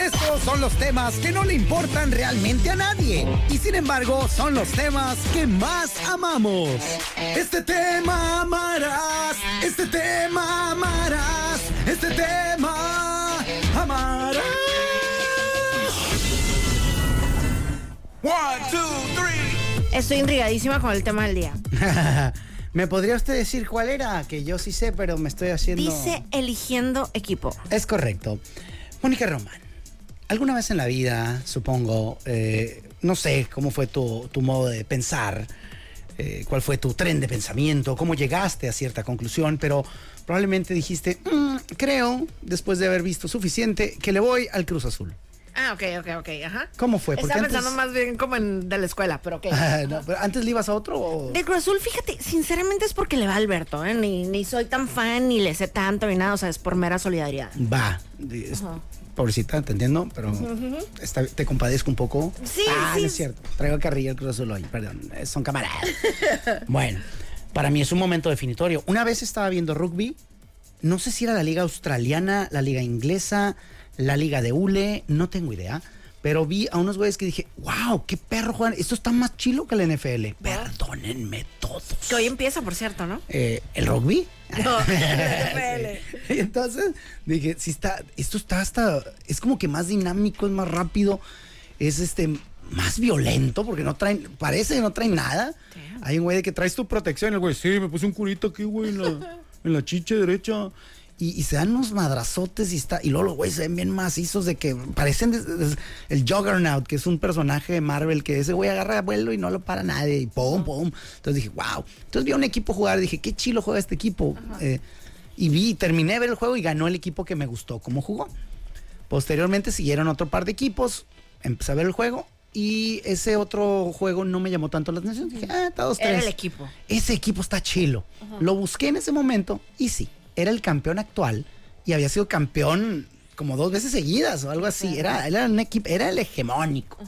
Estos son los temas que no le importan realmente a nadie. Y sin embargo, son los temas que más amamos. Este tema amarás. Este tema amarás. Este tema amarás. Estoy intrigadísima con el tema del día. ¿Me podría usted decir cuál era? Que yo sí sé, pero me estoy haciendo. Dice eligiendo equipo. Es correcto. Mónica Román, alguna vez en la vida, supongo, eh, no sé cómo fue tu, tu modo de pensar, eh, cuál fue tu tren de pensamiento, cómo llegaste a cierta conclusión, pero probablemente dijiste, "Mm, creo, después de haber visto suficiente, que le voy al Cruz Azul. Ah, ok, ok, ok, ajá. ¿Cómo fue? Porque Estaba antes- pensando más bien como en de la escuela, pero ok. No, pero ¿Antes le ibas a otro? o- De Cruz Azul, fíjate, sinceramente es porque le va a Alberto, ¿eh? Ni, ni soy tan fan, ni le sé tanto, ni nada, o sea, es por mera solidaridad. Va. es- Pobrecita, te entiendo, pero está- te compadezco un poco. Sí, ah, sí. no es cierto. Traigo carrilla el Cruz Azul hoy, perdón. eh, Son camaradas. bueno, para mí es un momento definitorio. Una vez estaba viendo rugby, no sé si era la liga australiana, la liga inglesa, la liga de hule, no tengo idea. Pero vi a unos güeyes que dije, wow, qué perro juegan. Esto está más chilo que el NFL. Perdónenme todos. Que hoy empieza, por cierto, ¿no? Eh, ¿El rugby? No, entonces dije, sí está, esto está hasta, es como que más dinámico, es más rápido, es este, más violento, porque no traen, parece que no traen nada. Hay un güey de que traes tu protección, el güey, sí, me puse un curito aquí, güey, en la, en la chicha derecha. Y, y se dan unos madrazotes y está, y luego los güeyes se ven bien macizos de que parecen des- des- el Juggernaut, que es un personaje de Marvel, que ese güey agarra vuelo y no lo para nadie, y pum, pum. Entonces dije, wow. Entonces vi a un equipo jugar, dije, qué chilo juega este equipo. Eh, y vi, terminé de ver el juego y ganó el equipo que me gustó cómo jugó. Posteriormente siguieron otro par de equipos, empecé a ver el juego y ese otro juego no me llamó tanto la atención. Dije, ah, está dos, Era tres. el equipo. Ese equipo está chilo. Lo busqué en ese momento y sí, era el campeón actual y había sido campeón como dos veces seguidas o algo así. Era, era un equipo, era el hegemónico.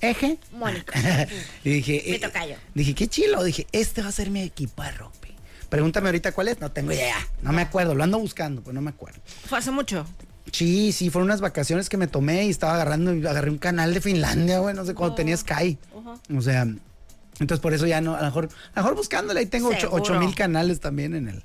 Eje. Mónico. y dije, Mi eh, tocayo. dije, qué chilo. Dije, este va a ser mi equipo de rugby. Pregúntame ahorita cuál es. No tengo idea. No me acuerdo. Lo ando buscando, pero no me acuerdo. Fue hace mucho. Sí, sí, fueron unas vacaciones que me tomé y estaba agarrando, agarré un canal de Finlandia, güey, no sé, cuando tenía Sky. O sea, entonces por eso ya no, a lo mejor, a lo mejor buscándole, ahí tengo ocho, Seguro. ocho mil canales también en el,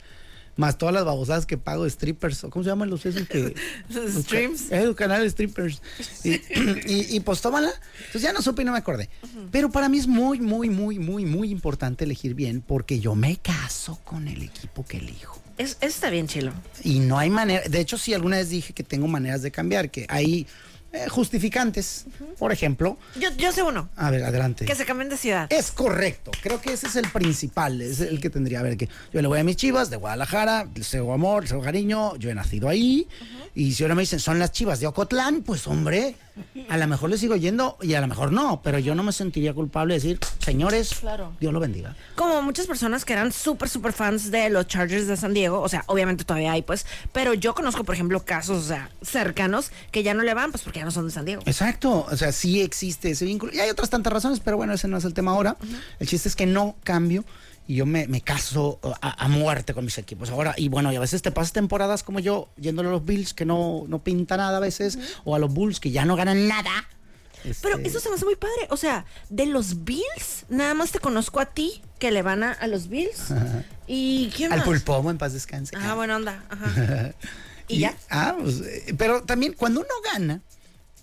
más todas las babosadas que pago de strippers, o ¿cómo se llaman los esos que? Los streams. Los canales de strippers. Y, y, y pues tómala. Entonces ya no supe y no me acordé. Pero para mí es muy, muy, muy, muy, muy importante elegir bien porque yo me caso con el equipo que elijo. Es, eso está bien chilo. Y no hay manera, de hecho sí alguna vez dije que tengo maneras de cambiar, que hay eh, justificantes. Por ejemplo, Yo, yo sé uno. a ver, adelante. Que se cambien de ciudad. Es correcto, creo que ese es el principal, es el que tendría, a ver, que yo le voy a mis chivas de Guadalajara, les tengo amor, les tengo cariño, yo he nacido ahí, y si ahora me dicen, son las chivas de Ocotlán, pues hombre, a lo mejor le sigo yendo y a lo mejor no, pero yo no me sentiría culpable de decir, señores, Claro. Dios lo bendiga. Como muchas personas que eran súper, súper fans de los Chargers de San Diego, o sea, obviamente todavía hay, pues, pero yo conozco, por ejemplo, casos, o sea, cercanos que ya no le van, pues porque ya no son de San Diego. Exacto, o sea, sí existe ese vínculo. Y hay otras tantas razones, pero bueno, ese no es el tema ahora. El chiste es que no cambio y yo me, me caso a, a muerte con mis equipos. Ahora, y bueno, y a veces te pasas temporadas como yo, yéndole a los Bills, que no, no pinta nada a veces, o a los Bulls, que ya no ganan nada. Pero Este- eso se me hace muy padre. O sea, de los Bills, nada más te conozco a ti, que le van a, a los Bills. ¿Y quién Al más? pulpomo en paz descanse. Ah, buena onda. Ajá. ¿Y, ya? Ah, pues, eh, pero también cuando uno gana,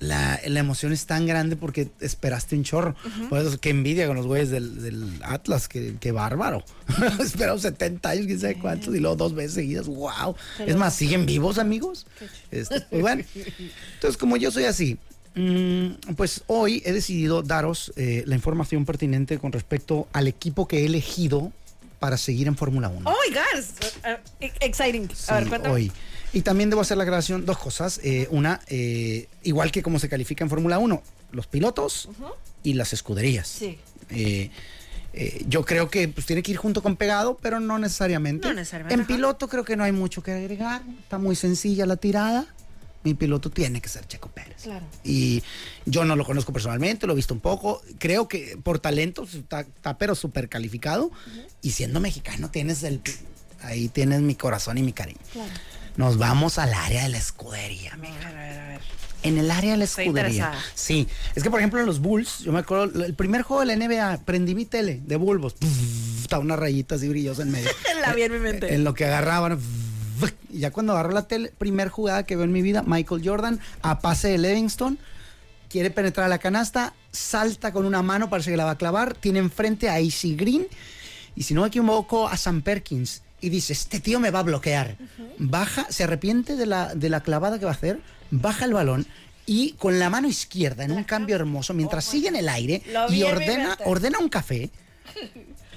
la, la emoción es tan grande porque esperaste un chorro. Por eso, qué envidia con los güeyes del, del Atlas, que, qué bárbaro. Esperaron 70 años, quién sabe cuántos, y luego dos veces seguidas. ¡Wow! Es más, ¿siguen vivos, amigos? Este, pues bueno. Entonces, como yo soy así, mm, pues hoy he decidido daros eh, la información pertinente con respecto al equipo que he elegido para seguir en Fórmula 1. Oh my God. uh, uh, exciting. Sí, a ver, hoy. Y también debo hacer la aclaración, dos cosas. Eh, una, eh, igual que como se califica en Fórmula 1, los pilotos y las escuderías. Sí. Eh, eh, yo creo que pues, tiene que ir junto con pegado, pero no necesariamente. No necesariamente, En ajá. piloto creo que no hay mucho que agregar. Está muy sencilla la tirada. Mi piloto tiene que ser Checo Pérez. Claro. Y yo no lo conozco personalmente, lo he visto un poco. Creo que por talento está, está pero súper calificado. Y siendo mexicano tienes el... Ahí tienes mi corazón y mi cariño. Nos vamos al área de la escudería. A ver, a ver, a ver. En el área de la escudería. Sí. Es que, por ejemplo, en los Bulls, yo me acuerdo, el primer juego de la NBA, prendí mi tele de Bulbos. Estaba una rayita así brillosa en medio. La vi en mi mente. En lo que agarraban. Y ya cuando agarró la tele, primer jugada que veo en mi vida, Michael Jordan, a pase de Livingston, quiere penetrar a la canasta, salta con una mano, parece que la va a clavar, tiene enfrente a AC Green, y si no me equivoco, a Sam Perkins. Y dice, este tío me va a bloquear. Baja, se arrepiente de la, de la clavada que va a hacer, baja el balón y con la mano izquierda, en un cambio hermoso, mientras sigue en el aire y ordena, ordena un café,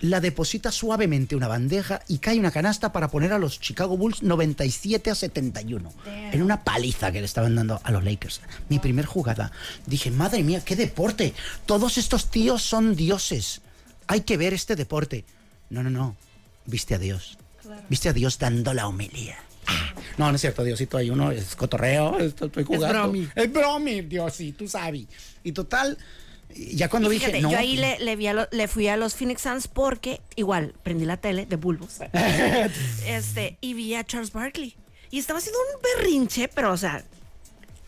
la deposita suavemente una bandeja y cae una canasta para poner a los Chicago Bulls 97 a 71. En una paliza que le estaban dando a los Lakers. Mi primer jugada. Dije, madre mía, qué deporte. Todos estos tíos son dioses. Hay que ver este deporte. No, no, no. Viste a Dios. Viste a Dios dando la homilía. Ah, No, no es cierto, Diosito, hay uno, es cotorreo, esto estoy jugando. bromi. Es bromi, Diosito, tú sabes. Y total, ya cuando Y dije, fíjate, no. yo ahí le, le vi a lo- le fui a los Phoenix Suns porque igual prendí la tele de bulbos. este, y vi a Charles Barkley. Y estaba haciendo un berrinche, pero o sea,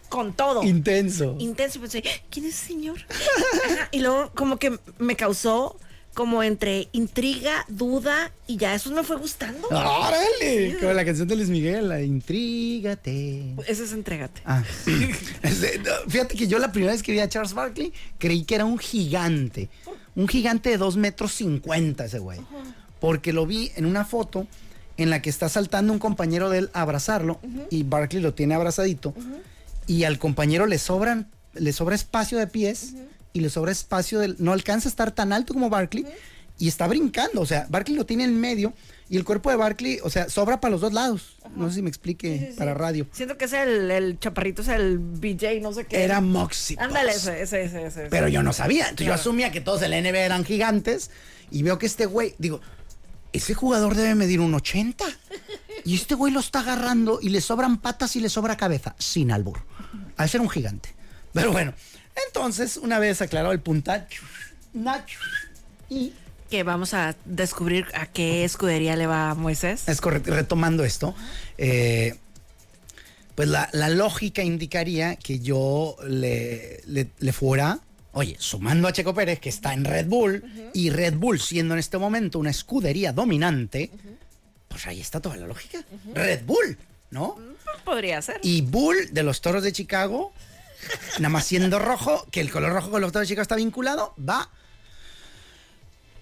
con todo. Intenso. Intenso. Y pensé, ¿quién es ese señor? Ajá, y luego como que me causó como entre intriga, duda, y ya eso me fue gustando. ¡Órale! Como la canción de Luis Miguel, la intrígate. Ese es Entrégate. Ah, Fíjate que yo la primera vez que vi a Charles Barkley creí que era un gigante. Un gigante de 2 metros 50 ese güey. Porque lo vi en una foto en la que está saltando un compañero de él a abrazarlo y Barkley lo tiene abrazadito y al compañero le sobran le sobra espacio de pies y le sobra espacio del no alcanza a estar tan alto como Barkley y está brincando, o sea, Barkley lo tiene en medio y el cuerpo de Barkley, o sea, sobra para los dos lados. No sé si me explique para radio. Siento que es el, el chaparrito, es el BJ, no sé qué. Era Moxie. Ándale, ese, ese, ese, ese. Pero yo no sabía. Entonces Claro. yo asumía que todos la NBA eran gigantes y veo que este güey, digo, ese jugador debe medir un 80. Y este güey lo está agarrando y le sobran patas y le sobra cabeza, sin albur. A ser un gigante. Pero bueno, entonces, una vez aclarado el punta, Nacho, y que vamos a descubrir a qué escudería le va Moisés. Es correcto. Retomando esto, eh, pues la, la lógica indicaría que yo le, le- le fuera, oye, sumando a Checo Pérez, que está en Red Bull, y Red Bull siendo en este momento una escudería dominante, pues ahí está toda la lógica. Red Bull, ¿no? Podría ser. Y Bull de los toros de Chicago, nada más siendo rojo, que el color rojo con los toros de Chicago está vinculado, va.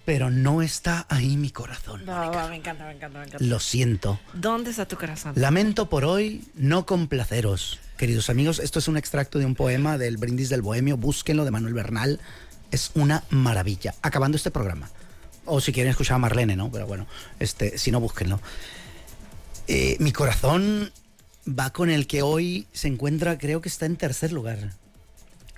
Pero no está ahí mi corazón. Va, me encanta, me encanta, me encanta. Lo siento. ¿Dónde está tu corazón? Lamento por hoy no complaceros. Queridos amigos, esto es un extracto de un poema del Brindis del Bohemio. Búsquenlo de Manuel Bernal. Es una maravilla. Acabando este programa. O si quieren escuchar a Marlene, ¿no? Pero bueno, este, si no, búsquenlo. Eh, mi corazón va con el que hoy se encuentra, creo que está en tercer lugar.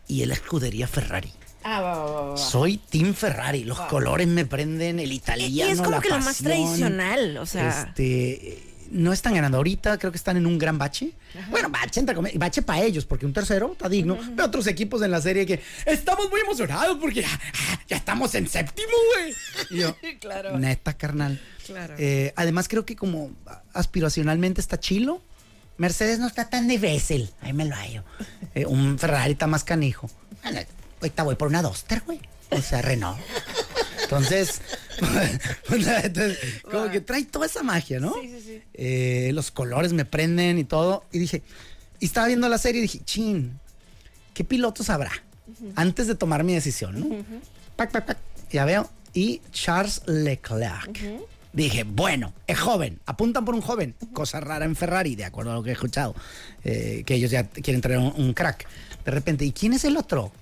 Y el escudería Ferrari. Ah, va, va, va. Soy Team Ferrari. Los colores me prenden, el Y italiano, es como la que lo más tradicional, o sea. Este, no están ganando ahorita, creo que están en un gran bache. Bueno, bache, entre bache para ellos, porque un tercero está digno. Veo otros equipos en la serie que estamos muy emocionados porque ya, ya estamos en séptimo, güey. Y yo, Claro. neta, carnal. Claro. Eh, además, creo que como aspiracionalmente está chilo. Mercedes no está tan difícil. Ahí me lo hallo. Eh, un Ferrari está más canijo. Bueno, ahorita voy por una Duster, güey. O sea, Renault. Entonces, entonces, como que trae toda esa magia, ¿no? Sí, sí, sí. Eh, los colores me prenden y todo. Y dije, y estaba viendo la serie y dije, chin, ¿qué pilotos habrá? Antes de tomar mi decisión, ¿no? Pac, pac, pac. Ya veo. Y Charles Leclerc. Dije, bueno, es joven, apuntan por un joven. Cosa rara en Ferrari, de acuerdo a lo que he escuchado. eh, que ellos ya quieren traer un, un crack. De repente, ¿y quién es el otro?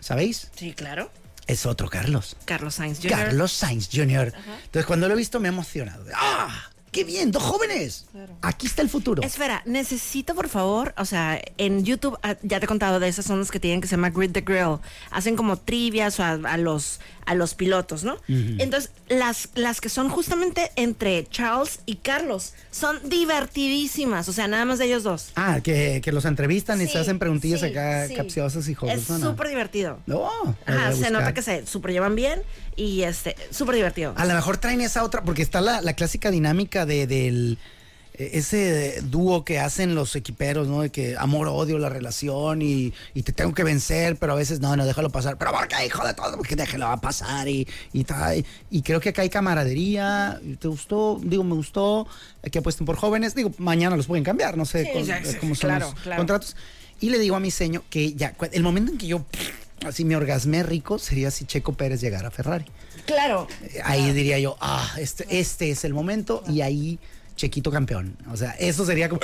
¿Sabéis? Sí, claro. Es otro Carlos. Carlos Sainz Jr. Carlos Sainz Jr. Entonces, cuando lo he visto, me he emocionado. ¡Ah! ¡Qué bien! ¡Dos jóvenes! Aquí está el futuro. Espera, necesito por favor, o sea, en YouTube ah, ya te he contado de esas ondas que tienen que se llama Grid the Grill. Hacen como trivias a, a los a los pilotos, ¿no? Entonces, las, las que son justamente entre Charles y Carlos son divertidísimas, o sea, nada más de ellos dos. Ah, que, que los entrevistan y se hacen preguntillas sí, acá sí. capciosas y Es jugosas. súper divertido. No, Ajá, voy a se nota que se super llevan bien y este, súper divertido. A lo mejor traen esa otra, porque está la, la clásica dinámica de, del eh, ese dúo que hacen los equiperos, ¿no? De que amor-odio la relación y, y te tengo que vencer, pero a veces no, no, déjalo pasar. Pero ¿por qué, hijo de todo? Porque déjalo a pasar y, y tal. Y creo que acá hay camaradería. ¿Te gustó? Digo, me gustó que apuesten por jóvenes. Digo, mañana los pueden cambiar, no sé Sí, con- ya, sí, cómo son claro, los claro. contratos. Y le digo a mi seño que ya, el momento en que yo así me orgasmé rico sería si Checo Pérez llegara a Ferrari. Claro. Eh, Ahí diría yo, ah, este, este es el momento y ahí Chequito campeón. O sea, eso sería como...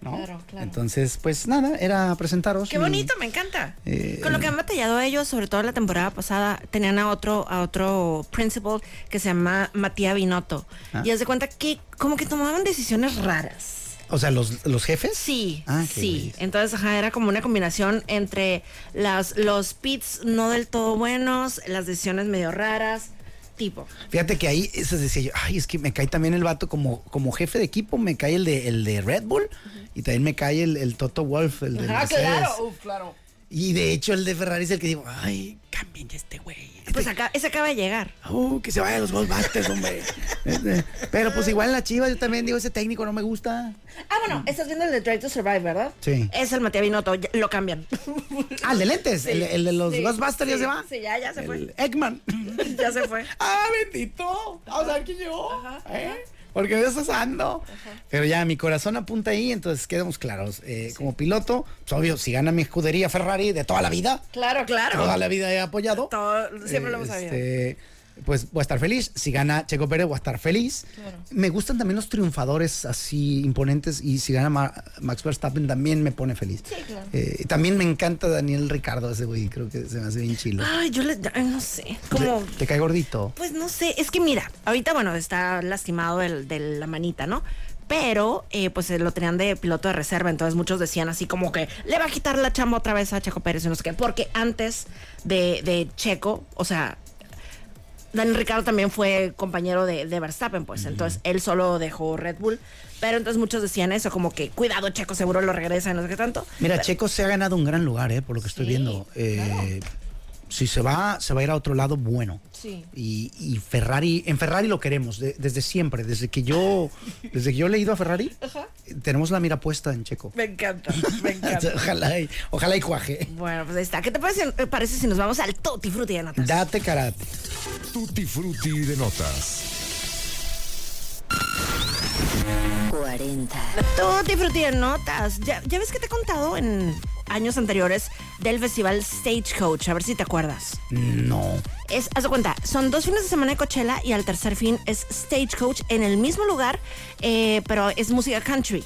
¿no? Claro, claro. Entonces, pues nada, era presentaros. Qué bonito, me encanta. Eh, Con lo que han batallado ellos, sobre todo la temporada pasada, tenían a otro, a otro principal que se llama Matías Binotto. Ah. Y haz de cuenta que como que tomaban decisiones raras. O sea, los, los jefes. Sí, Ah, sí. Entonces, ajá, era como una combinación entre las, los pits no del todo buenos, las decisiones medio raras, tipo. Fíjate que ahí eso decía yo, ay, es que me cae también el vato como, como jefe de equipo, me cae el de, el de Red Bull y también me cae el, el Toto Wolf, el de Mercedes. uf, claro. Y de hecho el de Ferrari es el que digo, ay, cambien ya este güey. Este- Pues acá, ese acaba de llegar. Uh, que se vaya a los Ghostbusters, hombre. Este, Pero pues igual en la chiva yo también digo, ese técnico no me gusta. Ah, bueno, estás viendo el de Try to Survive, ¿verdad? Sí. Es el Matías Binotto, ya- lo cambian. Ah, el de lentes, el, el de los Sí, Ghostbusters ya sí, se va. Sí, ya, ya se fue. Eggman. Ya se fue. ah, bendito. Vamos a ver quién llegó. ¿eh? Porque de eso ando. Pero ya mi corazón apunta ahí, entonces quedemos claros. Eh, Como piloto, pues, obvio, si gana mi escudería Ferrari de toda la vida, Claro, claro. toda la vida he apoyado. Todo- siempre lo hemos sabido. este, Pues voy a estar feliz. Si gana Checo Pérez, voy a estar feliz. Me gustan también los triunfadores así imponentes. Y si gana Ma- Max Verstappen, también me pone feliz. Eh, también me encanta Daniel Ricardo, ese güey. Creo que se me hace bien chilo. Ay, yo le, ay, no sé, como, ¿Te, te cae gordito? pues no sé, es que mira, ahorita bueno, está lastimado el, de la manita, ¿no? Pero, eh, pues eh, lo tenían de piloto de reserva, entonces muchos decían así como que le va a quitar la chamba otra vez a Checo Pérez y no sé qué, porque antes de, de Checo, o sea, Daniel Ricardo también fue compañero de, de Verstappen, pues, entonces él solo dejó Red Bull, pero entonces muchos decían eso, como que cuidado Checo, seguro lo regresa no sé qué tanto. Mira, Pero- Checo se ha ganado un gran lugar, eh, por lo que estoy Sí, viendo. Eh, Si se va, se va a ir a otro lado bueno. Sí. Y, y Ferrari, en Ferrari lo queremos, de- desde siempre, desde que yo, desde que yo he leído a Ferrari, tenemos la mira puesta en Checo. Me encanta, me encanta. ojalá, y, ojalá y cuaje. Bueno, pues ahí está. ¿Qué te parece, eh, parece si nos vamos al Tutti Frutti de notas? Date karate. Tutti Frutti de notas. 40. Tutti Frutti de notas. Ya, ya ves que te he contado en años anteriores del festival Stagecoach. A ver si te acuerdas. No. Es, haz de cuenta, son dos fines de semana de Coachella y al tercer fin es Stagecoach en el mismo lugar, eh, pero es música country.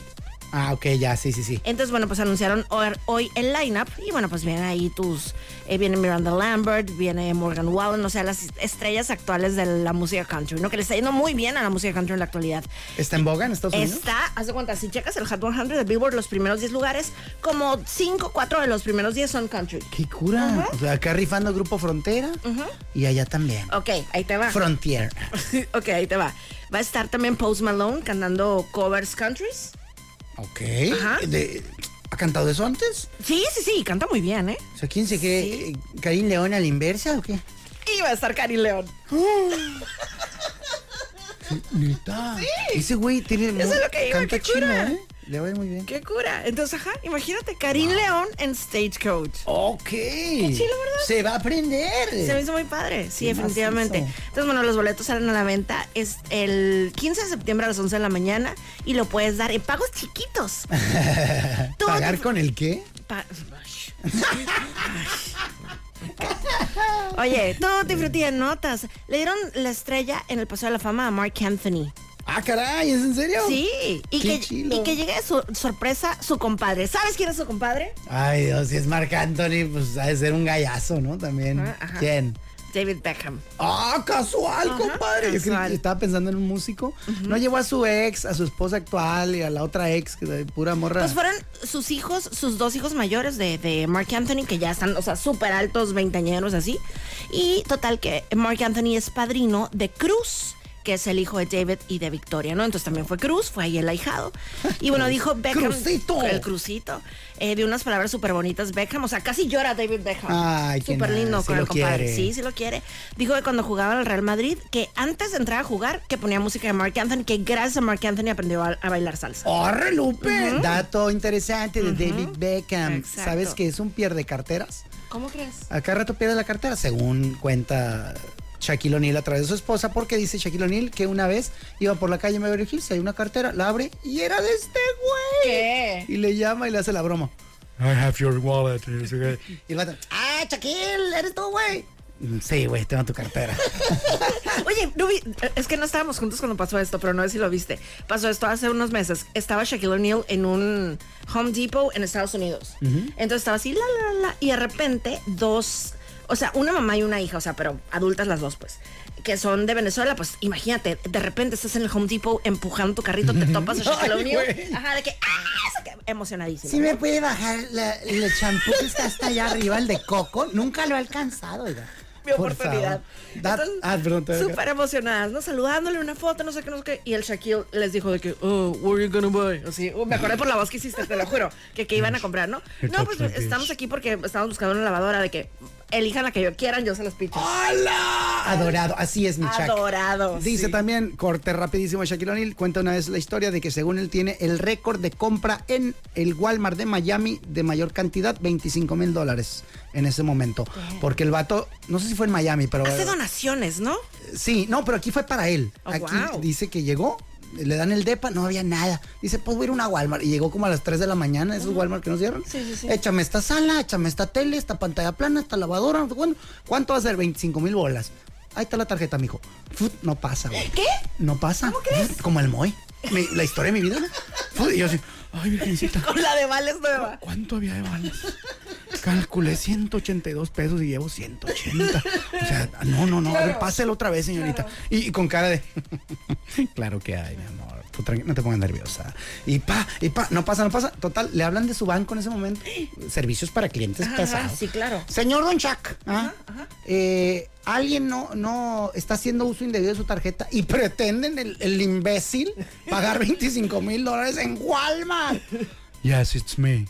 Ah, ok, ya, sí, sí, sí. Entonces, bueno, pues anunciaron hoy, el lineup y bueno, pues vienen ahí tus, eh, viene Miranda Lambert, viene Morgan Wallen, o sea, las estrellas actuales de la música country, ¿no? Que le está yendo muy bien a la música country en la actualidad. ¿Está en boga en Estados Unidos? Está, haz de cuenta, si checas el Hot 100 de Billboard, los primeros 10 lugares, como 5, 4 de los primeros 10 son country. Qué cura. O sea, acá rifando Grupo Frontera y allá también. Ok, ahí te va. Frontier. ok, ahí te va. Va a estar también Post Malone cantando covers countries. Ok. Ajá. De- ¿Ha cantado eso antes? Sí, sí, sí, canta muy bien, ¿eh? O sea, ¿quién se cree? eh, ¿Karim León a la inversa o qué? Va a estar Cari León. Neta. Ese güey tiene. Eso es lo que iba, Canta qué cura. chino, ¿eh? Le va a ir muy bien. ¡Qué cura! Entonces, ajá, imagínate, Karim León en Stagecoach. Ok. chido, ¿verdad? Se va a aprender. Se me hizo muy padre, sí, Qué definitivamente. Entonces, bueno, los boletos salen a la venta es el 15 de septiembre a las 11 de la mañana y lo puedes dar en pagos chiquitos. ¿Pagar con el qué? Pa- Oye, todo te en notas. Le dieron la estrella en el Paseo de la Fama a Mark Anthony. Ah, caray, ¿es en serio? Sí, y Qué que, chilo. y que llegue de su sorpresa su compadre. ¿Sabes quién es su compadre? Ay, Dios, si es Marc Anthony, pues ha de ser un gallazo, ¿no? También. Ah, ajá. ¿Quién? David Beckham. Ah, casual, Ajá, compadre. Casual. estaba pensando en un músico. No llevó a su ex, a su esposa actual y a la otra ex, que de pura morra. Pues fueron sus hijos, sus dos hijos mayores de, de Mark Anthony, que ya están, o sea, súper altos, veinteañeros así. Y total que Mark Anthony es padrino de Cruz que es el hijo de David y de Victoria, ¿no? Entonces también fue Cruz, fue ahí el ahijado. Y bueno, dijo Beckham. Crucito. El Crucito. Eh, de unas palabras súper bonitas, Beckham. O sea, casi llora David Beckham. Ay, qué Súper lindo con el compadre. quiere. Sí, sí lo quiere. Dijo que cuando jugaba en el Real Madrid, que antes de entrar a jugar, que ponía música de Mark Anthony, que gracias a Mark Anthony aprendió a, a bailar salsa. ¡Orre, Lupe! Dato interesante de David Beckham. Exacto. ¿Sabes que es un pierde carteras? ¿Cómo crees? A cada rato pierde la cartera, según cuenta Shaquille O'Neal a través de su esposa, porque dice Shaquille O'Neal que una vez iba por la calle en Beverly Hills, hay una cartera, la abre y era de este güey. ¿Qué? Y le llama y le hace la broma. I have your wallet. y el vato, ¡ah, Shaquille, eres tú, güey! Sí, güey, tengo tu cartera. Oye, no vi- es que no estábamos juntos cuando pasó esto, pero no sé si lo viste. Pasó esto hace unos meses. Estaba Shaquille O'Neal en un Home Depot en Estados Unidos. Entonces estaba así, la, la, la, y de repente dos, o sea, una mamá y una hija, o sea, pero adultas las dos, pues, que son de Venezuela, pues imagínate, de repente estás en el Home Depot empujando tu carrito, te topas a Shaquille. Ajá, de que, ¡ah! Emocionadísimo. ¿Sí me puede bajar la- el champú que está hasta allá arriba, el de coco? Nunca lo he alcanzado, oiga. mi Por oportunidad. ah, súper emocionadas, ¿no? Saludándole una foto, no sé qué, no sé qué. Y el Shaquille les dijo de que, oh, what are you gonna buy? Así, uh, me acordé por la voz que hiciste, te lo juro, que, que iban a comprar, ¿no? No, pues estamos aquí porque estamos buscando una lavadora de que elijan la que yo quieran, yo se las picho. Adorado, así es mi Shaq. Adorado. Dice sí. también, corte rapidísimo, Shaquille O'Neal cuenta una vez la historia de que según él tiene el récord de compra en el Walmart de Miami de mayor cantidad, 25 mil dólares en ese momento. Porque el vato, no sé si fue en Miami, pero... Hace donaciones, ¿no? Sí, no, pero aquí fue para él. Oh, aquí wow. dice que llegó, le dan el depa, no había nada. Dice, pues voy a ir a una Walmart. Y llegó como a las 3 de la mañana, esos Walmart que nos dieron. Sí, sí, sí. Échame esta sala, échame esta tele, esta pantalla plana, esta lavadora. Bueno, ¿cuánto va a ser? 25 mil bolas. Ahí está la tarjeta, mijo. Fut, no pasa, güey. ¿Qué? No pasa. ¿Cómo crees? Como el Moy. Mi- la historia de mi vida. Fut, y yo así, ay, virgencita. Con la de Vales nueva. ¿Cuánto había de vales? Calculé 182 pesos y llevo 180. O sea, no, no, no. A ver, páselo otra vez, señorita. Y, y con cara de. claro que hay, mi amor. Tú no te pongas nerviosa. Y pa, y pa, no pasa, no pasa. Total, le hablan de su banco en ese momento. Servicios para clientes Ajá, pesados. sí, claro. Señor Don Chuck, ¿ah? Eh, alguien no, no está haciendo uso indebido de su tarjeta y pretenden el, el imbécil pagar 25 mil dólares en Walmart. Yes, it's me.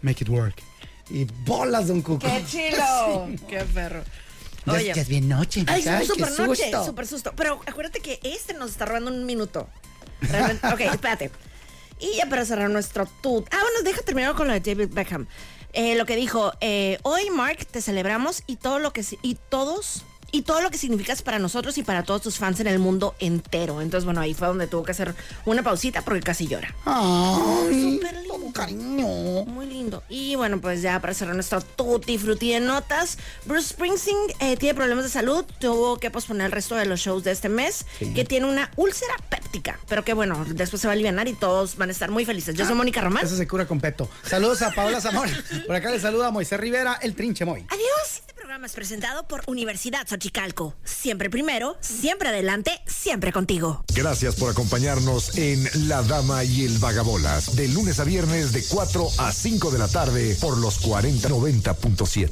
Make it work. Y bolas, Don Cuco. ¡Qué chilo! ¡Qué perro! Oye, ya es bien noche. Ay, Ay, qué súper noche, susto. súper susto. Pero acuérdate que este nos está robando un minuto. Realmente- ok, espérate. Y ya para cerrar nuestro tut. Ah, bueno, deja terminar con lo de David Beckham. Eh, lo que dijo, eh, hoy Mark te celebramos y todo lo que y todos y todo lo que significas para nosotros y para todos tus fans en el mundo entero. Entonces, bueno, ahí fue donde tuvo que hacer una pausita porque casi llora. Ay, Súper lindo. todo cariño. Muy lindo. Y bueno, pues ya para cerrar nuestro tutti frutti de notas, Bruce Springsteen eh, tiene problemas de salud, tuvo que posponer el resto de los shows de este mes, que tiene una úlcera péptica, pero que bueno, después se va a aliviar y todos van a estar muy felices. Yo soy Mónica Román. Eso se cura con peto. Saludos a Paola Zamora. Por acá le saluda Moisés Rivera, el trinche Moy. Adiós. Programa es presentado por Universidad Xochicalco. Siempre primero, siempre adelante, siempre contigo. Gracias por acompañarnos en La Dama y el Vagabolas, de lunes a viernes de 4 a 5 de la tarde por los 4090.7.